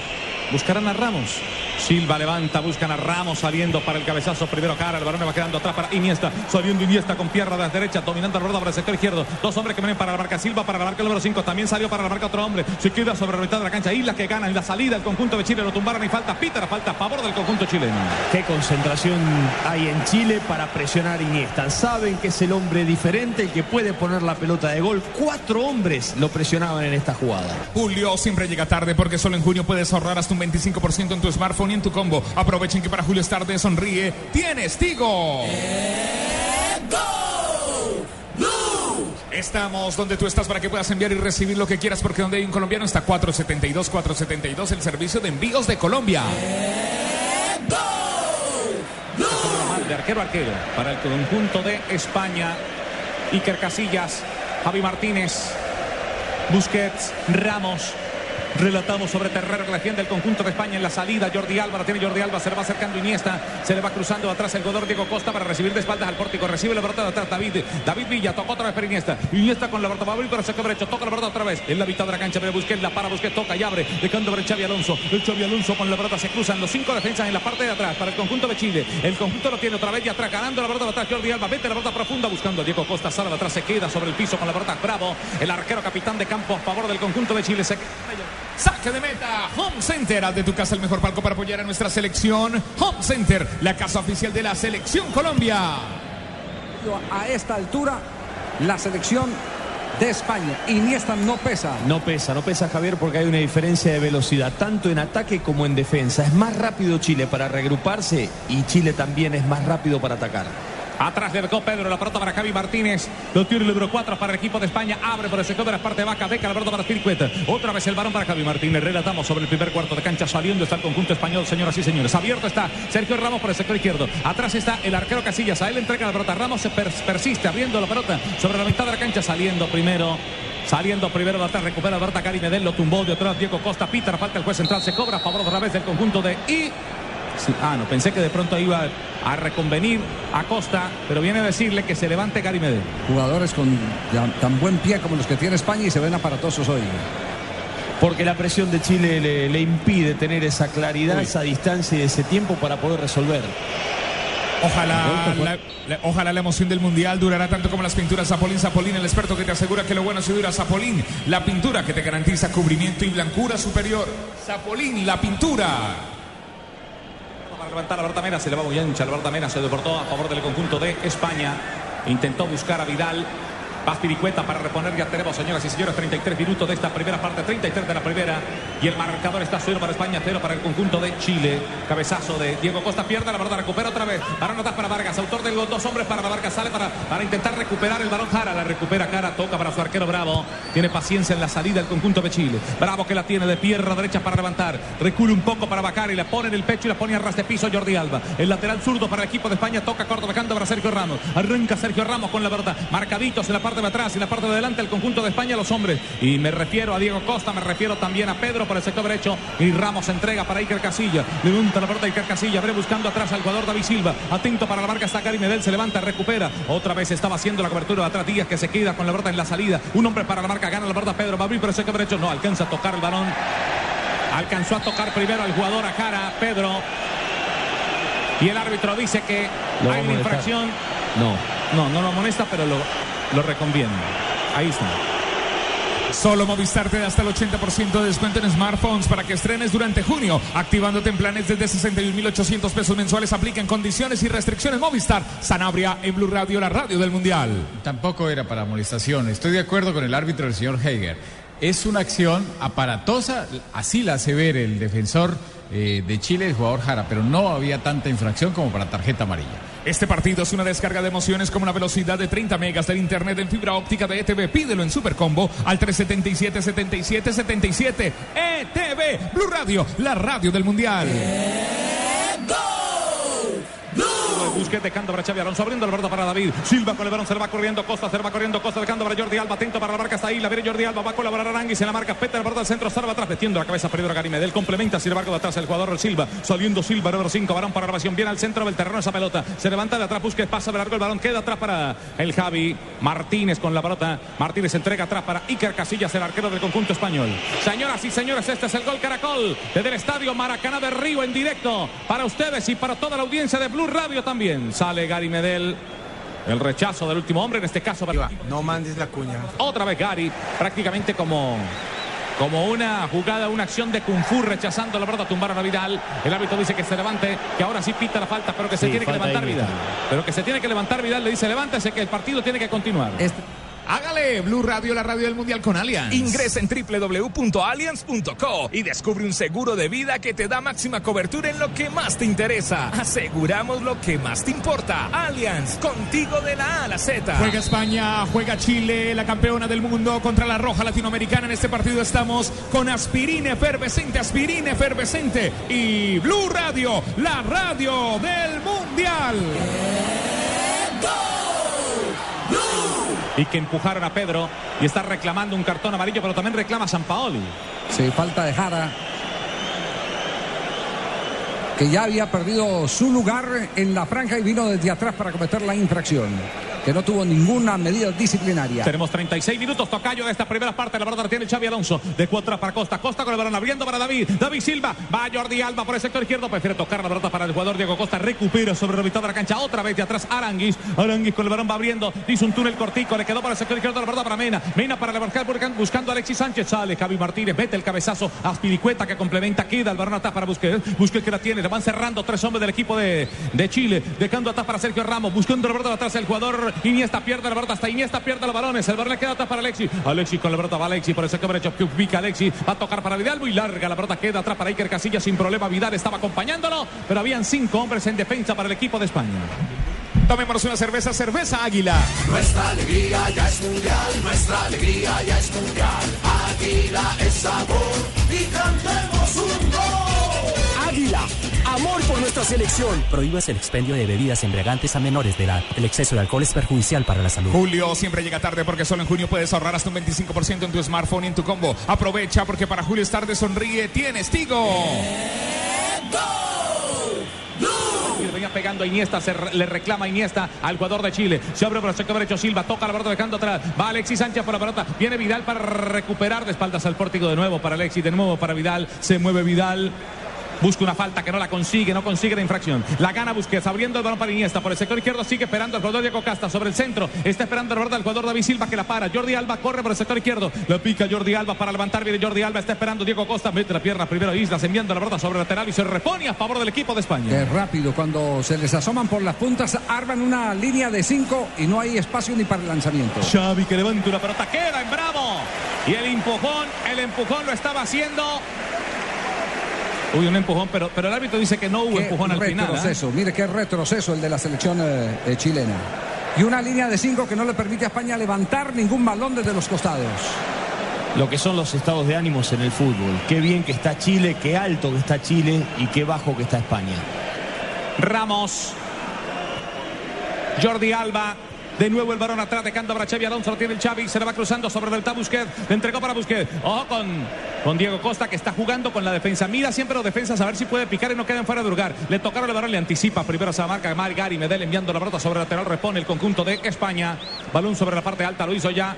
Buscarán a Ramos. Silva levanta, buscan a Ramos saliendo para el cabezazo. Primero cara, el balón va quedando atrás para Iniesta. Saliendo Iniesta con pierna de la derecha, dominando la rueda para el sector izquierdo. Dos hombres que vienen para la marca Silva, para la marca número 5. También salió para la marca otro hombre. Se queda sobre la mitad de la cancha. Isla que gana en la salida. El conjunto de Chile lo tumbaron y falta. Peter, falta a favor del conjunto chileno. Qué concentración hay en Chile para presionar a Iniesta. Saben que es el hombre diferente, el que puede poner la pelota de gol. Cuatro hombres lo presionaban en esta jugada. Julio siempre llega tarde porque solo en junio puedes ahorrar hasta un 25% en tu smartphone y en tu combo. Aprovechen que para Julio es tarde, sonríe. Tienes Tigo. Estamos donde tú estás para que puedas enviar y recibir lo que quieras porque donde hay un colombiano está 472 472 el servicio de envíos de Colombia. De arquero a arquero para el conjunto de España. Iker Casillas, Javi Martínez, Busquets, Ramos. Relatamos sobre Terrero que defiende el conjunto de España en la salida. Jordi Alba, tiene Jordi Alba, se le va acercando Iniesta, se le va cruzando atrás el jugador Diego Costa para recibir de espaldas al pórtico. Recibe la pelota de atrás David. David Villa tocó otra vez para Iniesta. Iniesta con la pelota va a abrir para el sector derecho, toca la pelota otra vez. En la mitad de la cancha, pero Busquets la para, Busquets toca y abre, dejando ver el Xavi Alonso. El Xavi Alonso con la pelota se cruzan los cinco defensas en la parte de atrás para el conjunto de Chile. El conjunto lo tiene otra vez y atrás, ganando la pelota de atrás Jordi Alba. Vete la pelota profunda buscando Diego Costa. Sale de atrás, se queda sobre el piso con la pelota. Bravo, el arquero capitán de campo a favor del conjunto de Chile. Se Saque de meta. Home Center. Haz de tu casa el mejor palco para apoyar a nuestra selección. Home Center, la casa oficial de la selección Colombia. A esta altura, la selección de España. Iniesta no pesa. No pesa, no pesa Javier porque hay una diferencia de velocidad, tanto en ataque como en defensa. Es más rápido Chile para regruparse y Chile también es más rápido para atacar. Atrás le dejó Pedro, la pelota para Javi Martínez. Lo tiene el número 4 para el equipo de España. Abre por el sector de la parte baja. Beca la pelota para Circuit. Otra vez el varón para Javi Martínez. Relatamos sobre el primer cuarto de cancha. Saliendo está el conjunto español, señoras y señores. Abierto está Sergio Ramos por el sector izquierdo. Atrás está el arquero Casillas. A él entrega la pelota. Ramos persiste abriendo la pelota sobre la mitad de la cancha. Saliendo primero. Saliendo primero de atrás, recupera Cari Medel, lo tumbó de atrás Diego Costa, Peter, falta el juez central, se cobra a favor otra vez del conjunto de I. Ah, no, pensé que de pronto iba a reconvenir a Costa, pero viene a decirle que se levante Gary Medel. Jugadores con tan buen pie como los que tiene España y se ven aparatosos hoy. porque la presión de Chile le, le impide tener esa claridad, esa distancia y ese tiempo para poder resolver. Ojalá la, la- ojalá la emoción del mundial durará tanto como las pinturas Zapolín. Zapolín, el experto que te asegura que lo bueno se dura. Zapolín, la pintura que te garantiza cubrimiento y blancura superior. Zapolín, la pintura. Levantar a Alberta Mena, se le va muy ancha. Alberta Mena se deportó a favor del conjunto de España. Intentó buscar a Vidal. Baspiricueta para reponer. Ya tenemos, señoras y señores, 33 minutos de esta primera parte, 33 de la primera. Y el marcador está 0 para España, 0 para el conjunto de Chile. Cabezazo de Diego Costa, pierde la verdad, recupera otra vez. Para anotar para Vargas, autor del gol, dos hombres para Vargas, sale para, para intentar recuperar el balón. Jara la recupera Cara, toca para su arquero Bravo. Tiene paciencia en la salida el conjunto de Chile. Bravo que la tiene de pierna derecha para levantar. Recule un poco para Bacari, le pone en el pecho y la pone a ras de piso Jordi Alba. El lateral zurdo para el equipo de España, toca corto bajando para Sergio Ramos. Arranca Sergio Ramos con la verdad. Marcaditos en la parte de atrás y la parte de adelante el conjunto de España, los hombres. Y me refiero a Diego Costa, me refiero también a Pedro por el sector derecho. Y Ramos entrega para Iker Casilla. Levanta la pelota Iker Casilla. Abre buscando atrás al jugador David Silva. Atento para la marca está Gary Medel. Se levanta, recupera. Otra vez estaba haciendo la cobertura de atrás Díaz que se queda con la pelota en la salida. Un hombre para la marca. Gana la pelota Pedro. Va a abrir por el sector derecho. No alcanza a tocar el balón. Alcanzó a tocar primero al jugador a cara, Pedro. Y el árbitro dice que Lo hay una infracción. No. No, no lo amonesta, pero lo, lo reconviene. Ahí está. Solo Movistar te da hasta el 80% de descuento en smartphones para que estrenes durante junio, activándote en planes desde 61.800 pesos mensuales. Aplican condiciones y restricciones Movistar. Sanabria en Blue Radio, la radio del Mundial. Tampoco era para molestación. Estoy de acuerdo con el árbitro, el señor Heiger. Es una acción aparatosa, así la hace ver el defensor eh, de Chile, el jugador Jara, pero no había tanta infracción como para tarjeta amarilla. Este partido es una descarga de emociones como una velocidad de 30 megas del internet en fibra óptica de ETV. Pídelo en Supercombo al 377 77 77. ETV Blue Radio, la radio del Mundial. Busquete, canto para Xavi Alonso, abriendo la pelota para David. Silva con el balón, se va corriendo Costa, se va corriendo Costa, dejando para Jordi Alba, atento para la marca, está ahí, la viene Jordi Alba, va a colaborar Aranguis en la marca, peta la pelota al centro, salva atrás, metiendo la cabeza primero a Gary Medel, complementa, sin embargo, de atrás el jugador Silva, saliendo Silva, número 5, varón para grabación, viene al centro del terreno esa pelota, se levanta de atrás, Busquets, pasa de largo el balón, queda atrás para el Javi, Martínez con la pelota, Martínez entrega atrás para Iker Casillas, el arquero del conjunto español. Señoras y señores, este es el gol Caracol desde el estadio Maracaná de Río en directo para ustedes y para toda la audiencia de Blue Radio también. Sale Gary Medel. El rechazo del último hombre, en este caso para No mandes la cuña. otra vez Gary, prácticamente como, como una jugada, una acción de Kung Fu, rechazando la pelota, tumbaron a Vidal. El árbitro dice que se levante, que ahora sí pita la falta, pero que se tiene que levantar Vidal. Pero que se tiene que levantar Vidal, le dice levántese, que el partido tiene que continuar. Hágale Blue Radio, la radio del Mundial con Allianz. Ingresa en www.allianz.co y descubre un seguro de vida que te da máxima cobertura en lo que más te interesa. Aseguramos lo que más te importa. Allianz, contigo de la A a la Z. Juega España, juega Chile, la campeona del mundo contra la roja latinoamericana. En este partido estamos con aspirina efervescente, aspirina efervescente y Blue Radio, la radio del Mundial. Y que empujaron a Pedro y está reclamando un cartón amarillo, pero también reclama San Paoli. Sí, falta de Jara. Que ya había perdido su lugar en la franja y vino desde atrás para cometer la infracción. Que no tuvo ninguna medida disciplinaria. Tenemos 36 minutos, tocayo de esta primera parte. La verdad tiene Xavi Alonso. De cuatro para Costa. Costa con el balón abriendo para David. David Silva. Va Jordi Alba por el sector izquierdo. Prefiere tocar la pelota para el jugador Diego Costa. Recupera sobre la mitad de la cancha. Otra vez de atrás Aranguis. Aranguis con el balón va abriendo. Hizo un túnel cortico. Le quedó para el sector izquierdo la pelota para Mena. Mena para levantar buscando a Alexis Sánchez. Sale Javi Martínez. Mete el cabezazo. Aspiricueta que complementa. Queda el balón atrás para Busquets. Busquets que la tiene. Le van cerrando tres hombres del equipo de, de Chile. Dejando atrás para Sergio Ramos. Buscando la pelota atrás el jugador Iniesta pierde la pelota hasta Iniesta pierde los balones. El balón le queda atrás para Alexis. Alexis con la pelota va Alexis por el sector derecho. Pica Alexis. Va a tocar para Vidal. Muy larga. La pelota queda atrás para Iker Casillas sin problema. Vidal estaba acompañándolo. Pero habían cinco hombres en defensa para el equipo de España. Tomémonos una cerveza, cerveza Águila. Nuestra alegría ya es mundial, nuestra alegría ya es mundial. Águila es sabor y cantemos un gol. Águila, amor por nuestra selección. Prohíbas el expendio de bebidas embriagantes a menores de edad. El exceso de alcohol es perjudicial para la salud. Julio siempre llega tarde porque solo en junio puedes ahorrar hasta un 25% en tu smartphone y en tu combo. Aprovecha porque para Julio es tarde, sonríe, tienes Tigo. pegando a Iniesta, se re- le reclama Iniesta al jugador de Chile. Se abre por el sector derecho Silva, toca la pelota dejando atrás. Va Alexis Sánchez por la pelota. Viene Vidal para recuperar de espaldas al pórtico de nuevo para Alexis, de nuevo para Vidal. Se mueve Vidal. Busca una falta que no la consigue, no consigue la infracción. La gana Busquets, abriendo el balón para Iniesta. Por el sector izquierdo sigue esperando el jugador Diego Casta sobre el centro. Está esperando el borde del jugador David Silva que la para. Jordi Alba corre por el sector izquierdo. La pica Jordi Alba para levantar. Viene Jordi Alba. Está esperando Diego Costa. Mete la pierna primero Islas enviando la pelota sobre el lateral y se repone a favor del equipo de España. Qué rápido, cuando se les asoman por las puntas, arman una línea de cinco y no hay espacio ni para el lanzamiento. Xavi que levanta una pelota, queda en bravo. Y el empujón, el empujón lo estaba haciendo. Uy, un empujón, pero, pero el árbitro dice que no hubo Qué empujón al final. retroceso, mire qué retroceso el de la selección eh, eh, chilena. Y una línea de cinco que no le permite a España levantar ningún balón desde los costados. Lo que son los estados de ánimos en el fútbol. Qué bien que está Chile, qué alto que está Chile y qué bajo que está España. Ramos. Jordi Alba. De nuevo el varón atrás dejando para Xavi Alonso. Lo tiene el Xavi. Se le va cruzando sobre Beltán Busquets. Le entregó para Busquets. Ojo con, con Diego Costa que está jugando con la defensa. Mira siempre los defensas a ver si puede picar y no queden fuera de lugar. Le tocaron el varón, le anticipa. Primero se marca Gary Medel enviando la pelota sobre el lateral. Repone el conjunto de España. Balón sobre la parte alta. Lo hizo ya.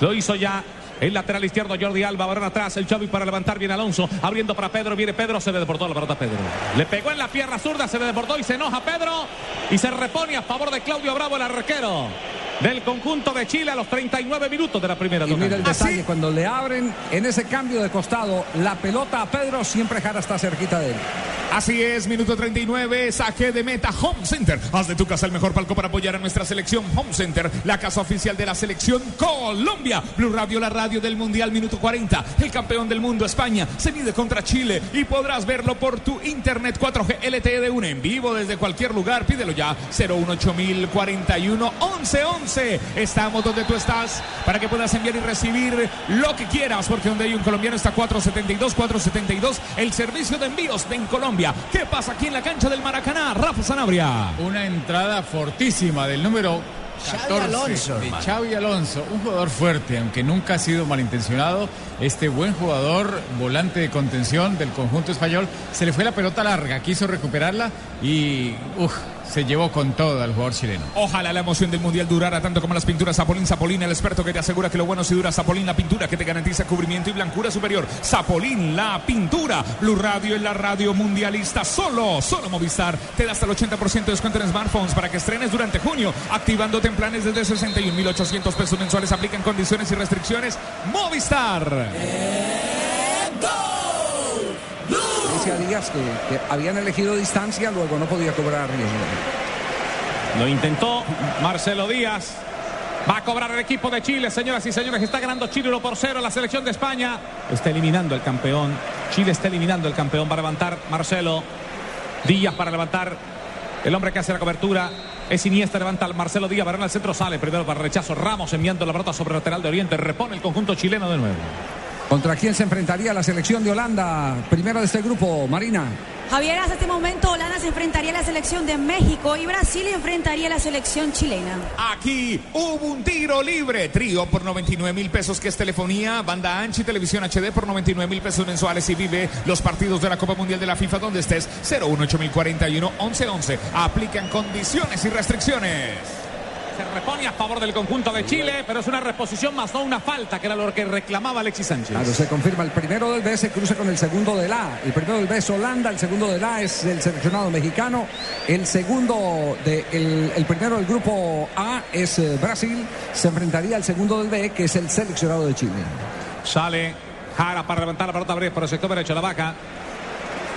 Lo hizo ya. El lateral izquierdo Jordi Alba, varón atrás, el Xavi para levantar, viene Alonso, abriendo para Pedro, viene Pedro, se le deportó la pelota a Pedro. Le pegó en la pierna zurda, se le deportó y se enoja Pedro y se repone a favor de Claudio Bravo, el arquero del conjunto de Chile a los 39 minutos de la primera Y mira el detalle, cuando le abren en ese cambio de costado la pelota a Pedro, siempre Jara está cerquita de él. Así es, minuto 39, saque de meta Home Center. Haz de tu casa el mejor palco para apoyar a nuestra selección Home Center, la casa oficial de la selección Colombia. Blue Radio, la radio del Mundial, minuto 40. El campeón del mundo, España, se mide contra Chile y podrás verlo por tu internet 4G LTE de una en vivo desde cualquier lugar. Pídelo ya, 018041 1111. Estamos donde tú estás para que puedas enviar y recibir lo que quieras, porque donde hay un colombiano está 472, 472, el servicio de envíos de en Colombia. ¿Qué pasa aquí en la cancha del Maracaná? Rafa Sanabria. Una entrada fortísima del número 14 Alonso, de. Xavi Alonso, un jugador fuerte, aunque nunca ha sido malintencionado. Este buen jugador, volante de contención del conjunto español, se le fue la pelota larga, quiso recuperarla y uf, se llevó con todo al jugador chileno. Ojalá la emoción del mundial durara tanto como las pinturas Zapolín Zapolín, el experto que te asegura que lo bueno si dura Zapolín, la pintura que te garantiza cubrimiento y blancura superior. Zapolín, la pintura. Blue Radio es la radio mundialista. Solo, solo Movistar te da hasta el 80% de descuento en smartphones para que estrenes durante junio, activándote en planes desde 61.800 pesos mensuales. Aplican condiciones y restricciones. Movistar. Díaz que, que habían elegido distancia, luego no podía cobrar riesgo. Lo intentó Marcelo Díaz. Va a cobrar el equipo de Chile, señoras y señores. Está ganando Chile 1 por 0. La selección de España está eliminando el campeón. Chile está eliminando el campeón. Va a levantar Marcelo Díaz para levantar el hombre que hace la cobertura. Es Iniesta, levanta al Marcelo Díaz, varón al centro, sale primero para rechazo. Ramos enviando la pelota sobre el lateral de Oriente. Repone el conjunto chileno de nuevo. ¿Contra quién se enfrentaría la selección de Holanda? Primera de este grupo, Marina. Javier, hasta este momento Holanda se enfrentaría a la selección de México y Brasil enfrentaría a la selección chilena. Aquí hubo un tiro libre. Trío por 99 mil pesos, que es telefonía, banda ancha y televisión HD por 99 mil pesos mensuales. Y vive los partidos de la Copa Mundial de la FIFA donde estés. 018041 1111. Aplican condiciones y restricciones. Se repone a favor del conjunto de Chile, pero es una reposición más no una falta, que era lo que reclamaba Alexis Sánchez. Claro, se confirma. El primero del B se cruza con el segundo del A. El primero del B es Holanda, el segundo del A es el seleccionado mexicano. El segundo, de, el, el primero del grupo A es eh, Brasil. Se enfrentaría al segundo del B, que es el seleccionado de Chile. Sale Jara para levantar la pelota por el sector derecho, la vaca.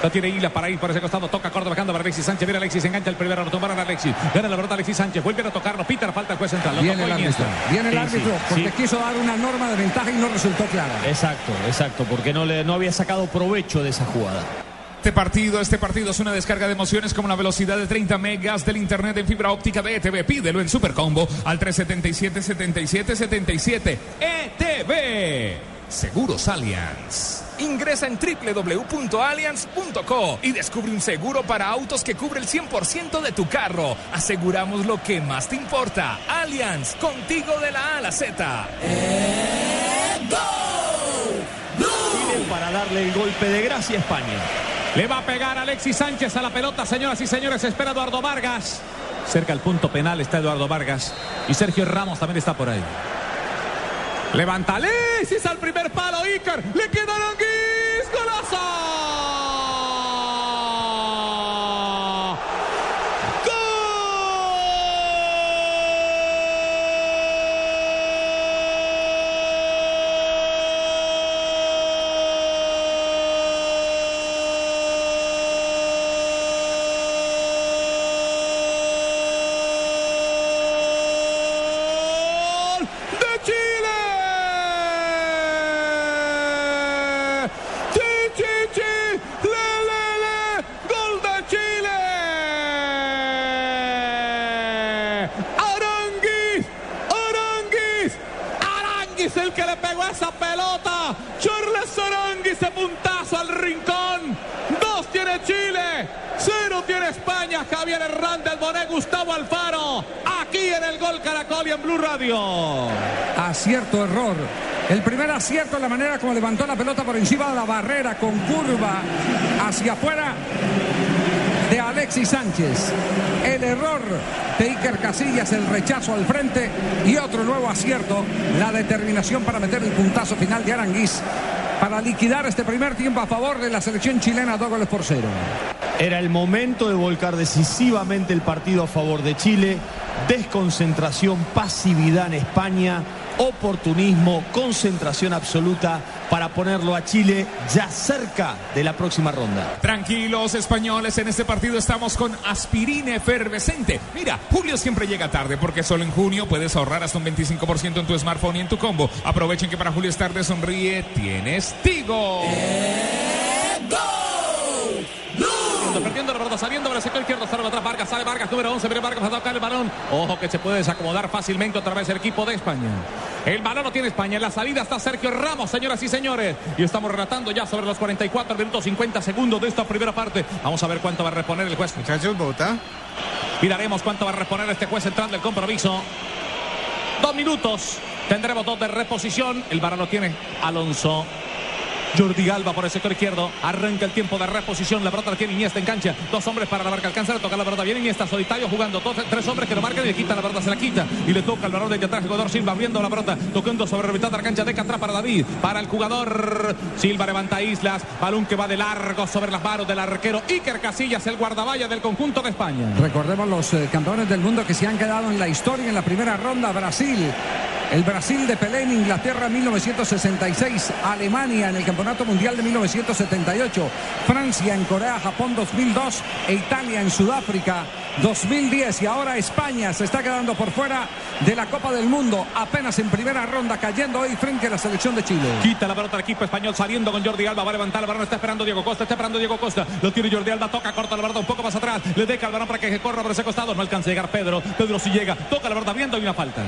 La tiene Isla para ir por ese costado. Toca corto bajando para Alexis Sánchez. Viene Alexis, engancha el primero. Lo tomaron a Alexis. Gana la pelota Alexis Sánchez. Vuelve a tocarlo. Peter, falta el juez central. Lo Viene tocó el árbitro. Viene el árbitro porque sí. quiso dar una norma de ventaja y no resultó clara. Exacto, exacto, porque no, le, no había sacado provecho de esa jugada. Este partido, este partido es una descarga de emociones con una velocidad de 30 megas del internet en fibra óptica de ETV. Pídelo en Supercombo al 377 77 77 ETV. Seguros Allianz. Ingresa en www.allianz.co y descubre un seguro para autos que cubre el 100% de tu carro. Aseguramos lo que más te importa. Allianz, contigo de la A a la Z. Para darle el golpe de gracia a España. Le va a pegar Alexis Sánchez a la pelota, señoras y señores. Espera Eduardo Vargas. Cerca al punto penal está Eduardo Vargas. Y Sergio Ramos también está por ahí. Levanta Alexis al primer palo. Iker. Le queda Aranguis. ¡Golazo! ¡Gol de Chile! ¡Chi, chi, chi! ¡Le, le, le! ¡Gol de Chile! ¡Aranguis! ¡Aranguis! ¡Aranguis el que le pegó a esa pelota! ¡Charles Aranguis de puntazo al rincón! ¡Dos tiene Chile! ¡Cero tiene España! Javier Bonet, Gustavo Alfaro. Aquí en el Gol Caracol y en Blue Radio. Acierto, error. El primer acierto en la manera como levantó la pelota por encima de la barrera con curva hacia afuera de Alexis Sánchez. El error de Iker Casillas, el rechazo al frente y otro nuevo acierto, la determinación para meter el puntazo final de Aranguís para liquidar este primer tiempo a favor de la selección chilena, dos goles por cero. Era el momento de volcar decisivamente el partido a favor de Chile. Desconcentración, pasividad en España, oportunismo, concentración absoluta para ponerlo a Chile ya cerca de la próxima ronda. Tranquilos españoles, en este partido estamos con aspirina efervescente. Mira, Julio siempre llega tarde porque solo en junio puedes ahorrar hasta un 25% en tu smartphone y en tu combo. Aprovechen que para Julio es tarde sonríe, tienes Tigo. Saliendo el sector izquierdo, sale atrás Vargas, sale Vargas, número 11, viene Vargas a tocar el balón. Ojo que se puede desacomodar fácilmente otra vez el equipo de España. El balón lo tiene España, en la salida está Sergio Ramos, señoras y señores. Y estamos relatando ya sobre los 44 minutos 50 segundos de esta primera parte. Vamos a ver cuánto va a reponer el juez. Muchachos, vota. Miraremos cuánto va a reponer este juez entrando el compromiso. Dos minutos. Tendremos dos de reposición. El balón lo tiene Alonso. Jordi Alba por el sector izquierdo. Arranca el tiempo de reposición. La pelota la tiene Iniesta en cancha. Dos hombres para la marca. Alcanza a tocar la pelota. Viene Iniesta solitario jugando. Dos, tres hombres que lo marcan y le quitan la pelota. Se la quita. Y le toca el balón de atrás. Jugador Silva abriendo la pelota. Tocando sobre la mitad de la cancha. Deja atrás para David. Para el jugador Silva levanta Islas. Balón que va de largo sobre las manos del arquero Iker Casillas, el guardaballa del conjunto de España. Recordemos los eh, campeones del mundo que se han quedado en la historia en la primera ronda. Brasil. El Brasil de Pelé en Inglaterra 1966, Alemania en el Campeonato Mundial de 1978, Francia en Corea, Japón 2002 e Italia en Sudáfrica 2010 y ahora España se está quedando por fuera de la Copa del Mundo, apenas en primera ronda cayendo hoy frente a la selección de Chile. Quita la pelota al equipo español saliendo con Jordi Alba. Va a levantar el balón. Está esperando Diego Costa. Está esperando Diego Costa. Lo tiene Jordi Alba. Toca, corta la pelota un poco más atrás. Le deja el balón para que corra por ese costado. No alcanza a llegar Pedro. Pedro si llega. Toca la pelota viendo. Hay una falta.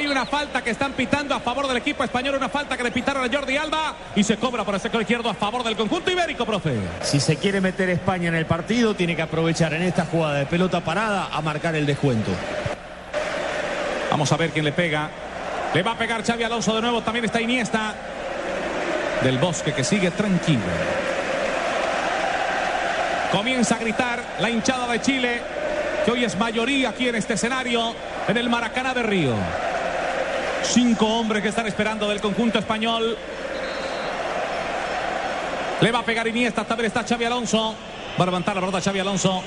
Hay una falta que están pitando a favor del equipo español. Una falta que le pitaron a Jordi Alba. Y se cobra por el sector izquierdo a favor del conjunto ibérico, profe. Si se quiere meter España en el partido, tiene que aprovechar en esta jugada de pelota parada a marcar el descuento. Vamos a ver quién le pega. Le va a pegar Xavi Alonso de nuevo. También está Iniesta. Del Bosque que sigue tranquilo. Comienza a gritar la hinchada de Chile, que hoy es mayoría aquí en este escenario, en el Maracaná de Río. Cinco hombres que están esperando del conjunto español. Le va a pegar Iniesta, también está Xavi Alonso. Va a levantar la pelota Xavi Alonso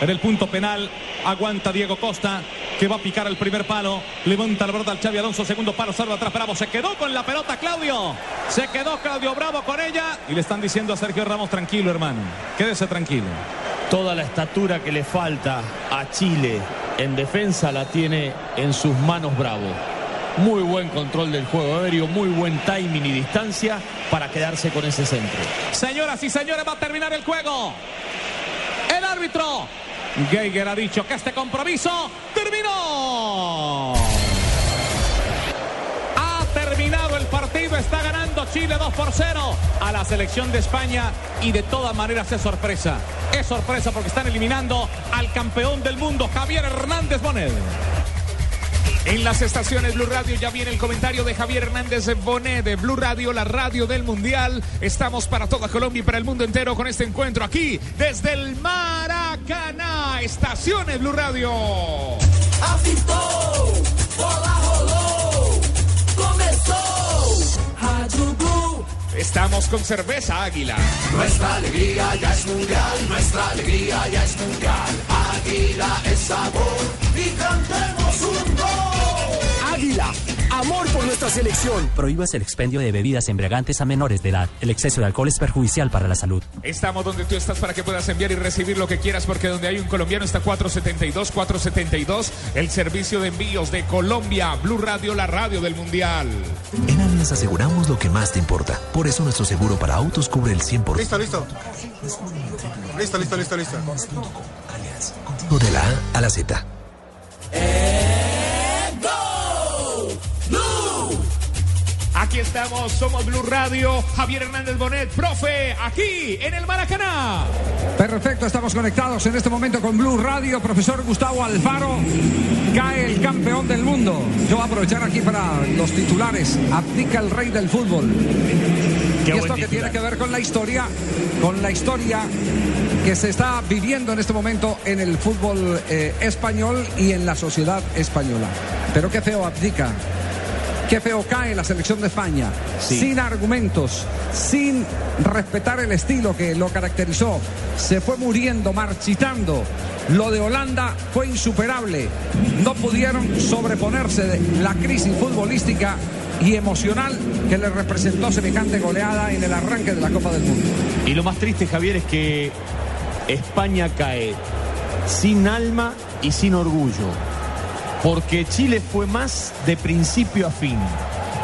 en el punto penal. Aguanta Diego Costa, que va a picar el primer palo. Levanta la pelota al Xavi Alonso, segundo palo, salva atrás Bravo. Se quedó con la pelota Claudio. Se quedó Claudio Bravo con ella. Y le están diciendo a Sergio Ramos, tranquilo hermano. Quédese tranquilo. Toda la estatura que le falta a Chile en defensa la tiene en sus manos Bravo. Muy buen control del juego aéreo, muy buen timing y distancia para quedarse con ese centro. Señoras y señores, va a terminar el juego. El árbitro Geiger ha dicho que este compromiso terminó. Ha terminado el partido, está ganando Chile 2 por 0 a la selección de España y de todas maneras es sorpresa. Es sorpresa porque están eliminando al campeón del mundo, Javier Hernández Bonet. En las estaciones Blue Radio ya viene el comentario de Javier Hernández Bonet de Blue Radio, la radio del Mundial. Estamos para toda Colombia y para el mundo entero con este encuentro aquí desde el Maracaná. Estaciones Blue Radio. Apitou, bola rolou, começou. Rádio Blue. Estamos con cerveza Águila. Nuestra alegría ya es mundial, nuestra alegría ya es mundial. Águila es sabor y cantemos un gol. Águila, amor por nuestra selección. Prohíbas el expendio de bebidas embriagantes a menores de edad. El exceso de alcohol es perjudicial para la salud. Estamos donde tú estás para que puedas enviar y recibir lo que quieras, porque donde hay un colombiano está 472, 472, el servicio de envíos de Colombia, Blue Radio, la radio del Mundial. En Allianz aseguramos lo que más te importa. Por eso nuestro seguro para autos cubre el 100%. Listo, listo. Listo, listo, listo, listo. Contigo de la A a la Z. Aquí estamos, somos Blue Radio, Javier Hernández Bonet, profe, aquí en el Maracaná. Perfecto, estamos conectados en este momento con Blue Radio. Profesor Gustavo Alfaro, cae el campeón del mundo. Yo voy a aprovechar aquí para los titulares. Abdica el rey del fútbol. y esto que tiene que ver con la historia, con la historia que se está viviendo en este momento en el fútbol eh, español y en la sociedad española. Pero qué feo abdica. Qué feo cae la selección de España, sin argumentos, sin respetar el estilo que lo caracterizó. Se fue muriendo, marchitando. Lo de Holanda fue insuperable. No pudieron sobreponerse de la crisis futbolística y emocional que le representó semejante goleada en el arranque de la Copa del Mundo. Y lo más triste, Javier, es que España cae sin alma y sin orgullo. Porque Chile fue más de principio a fin.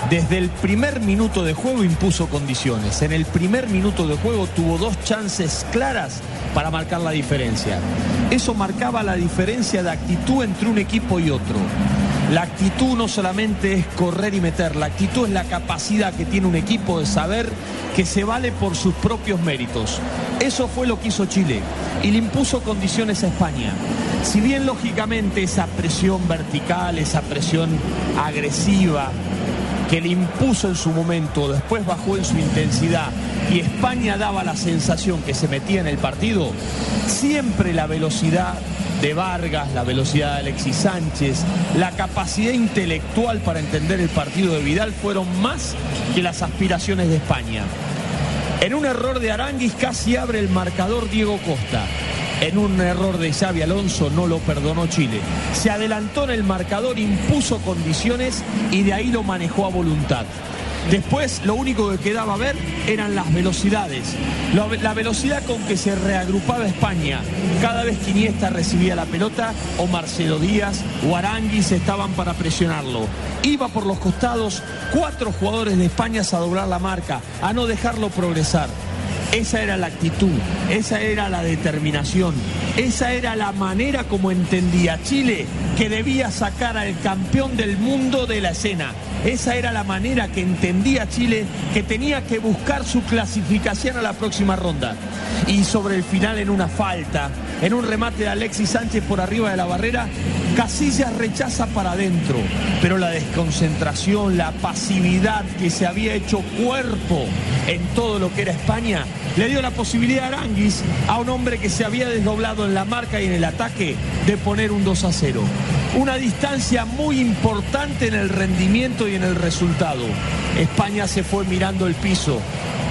Desde el primer minuto de juego impuso condiciones. En el primer minuto de juego tuvo dos chances claras para marcar la diferencia. Eso marcaba la diferencia de actitud entre un equipo y otro. La actitud no solamente es correr y meter, la actitud es la capacidad que tiene un equipo de saber que se vale por sus propios méritos. Eso fue lo que hizo Chile y le impuso condiciones a España. Si bien lógicamente esa presión vertical, esa presión agresiva que le impuso en su momento, después bajó en su intensidad y España daba la sensación que se metía en el partido, siempre la velocidad de Vargas, la velocidad de Alexis Sánchez, la capacidad intelectual para entender el partido de Vidal fueron más que las aspiraciones de España. En un error de Aranguis casi abre el marcador Diego Costa. En un error de Xavi Alonso no lo perdonó Chile. Se adelantó en el marcador, impuso condiciones y de ahí lo manejó a voluntad. Después lo único que quedaba ver eran las velocidades. La, la velocidad con que se reagrupaba España. Cada vez que Iniesta recibía la pelota o Marcelo Díaz o Aranguis estaban para presionarlo. Iba por los costados cuatro jugadores de España a doblar la marca, a no dejarlo progresar. Esa era la actitud, esa era la determinación, esa era la manera como entendía Chile que debía sacar al campeón del mundo de la escena. Esa era la manera que entendía Chile que tenía que buscar su clasificación a la próxima ronda. Y sobre el final en una falta, en un remate de Alexis Sánchez por arriba de la barrera, Casillas rechaza para adentro, pero la desconcentración, la pasividad que se había hecho cuerpo en todo lo que era España, le dio la posibilidad a Aranguis, a un hombre que se había desdoblado en la marca y en el ataque, de poner un 2 a 0. Una distancia muy importante en el rendimiento y en el resultado. España se fue mirando el piso.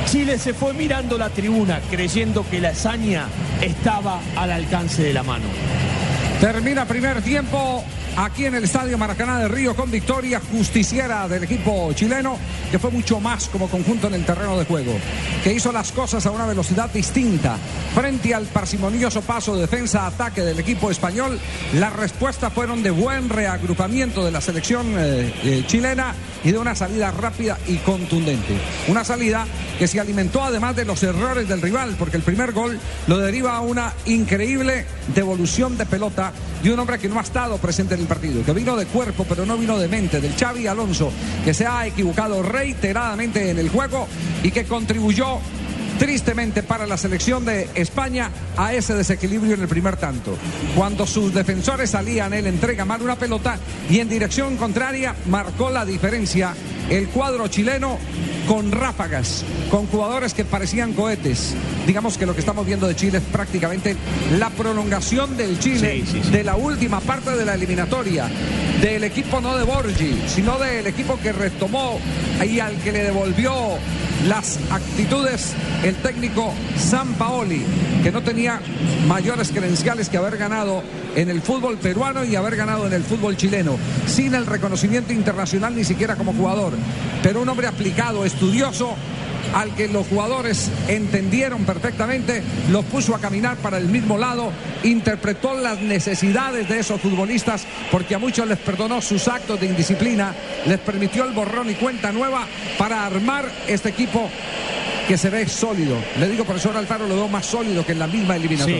Chile se fue mirando la tribuna, creyendo que la hazaña estaba al alcance de la mano. Termina primer tiempo aquí en el Estadio Maracaná de Río con victoria justiciera del equipo chileno, que fue mucho más como conjunto en el terreno de juego, que hizo las cosas a una velocidad distinta. Frente al parsimonioso paso de defensa-ataque del equipo español, las respuestas fueron de buen reagrupamiento de la selección eh, eh, chilena y de una salida rápida y contundente. Una salida que se alimentó además de los errores del rival, porque el primer gol lo deriva a una increíble devolución de pelota de un hombre que no ha estado presente en partido, que vino de cuerpo pero no vino de mente, del Xavi Alonso, que se ha equivocado reiteradamente en el juego y que contribuyó tristemente para la selección de España a ese desequilibrio en el primer tanto. Cuando sus defensores salían, él entrega mal una pelota y en dirección contraria marcó la diferencia el cuadro chileno con ráfagas, con jugadores que parecían cohetes. Digamos que lo que estamos viendo de Chile es prácticamente la prolongación del Chile de la última parte de la eliminatoria, del equipo no de Borgi, sino del equipo que retomó y al que le devolvió las actitudes el técnico San Paoli, que no tenía mayores credenciales que haber ganado en el fútbol peruano y haber ganado en el fútbol chileno, sin el reconocimiento internacional ni siquiera como jugador, pero un hombre aplicado, estudioso, al que los jugadores entendieron perfectamente, los puso a caminar para el mismo lado, interpretó las necesidades de esos futbolistas, porque a muchos les perdonó sus actos de indisciplina, les permitió el borrón y cuenta nueva para armar este equipo que se ve sólido. Le digo, profesor Alfaro, lo veo más sólido que en la misma eliminatoria.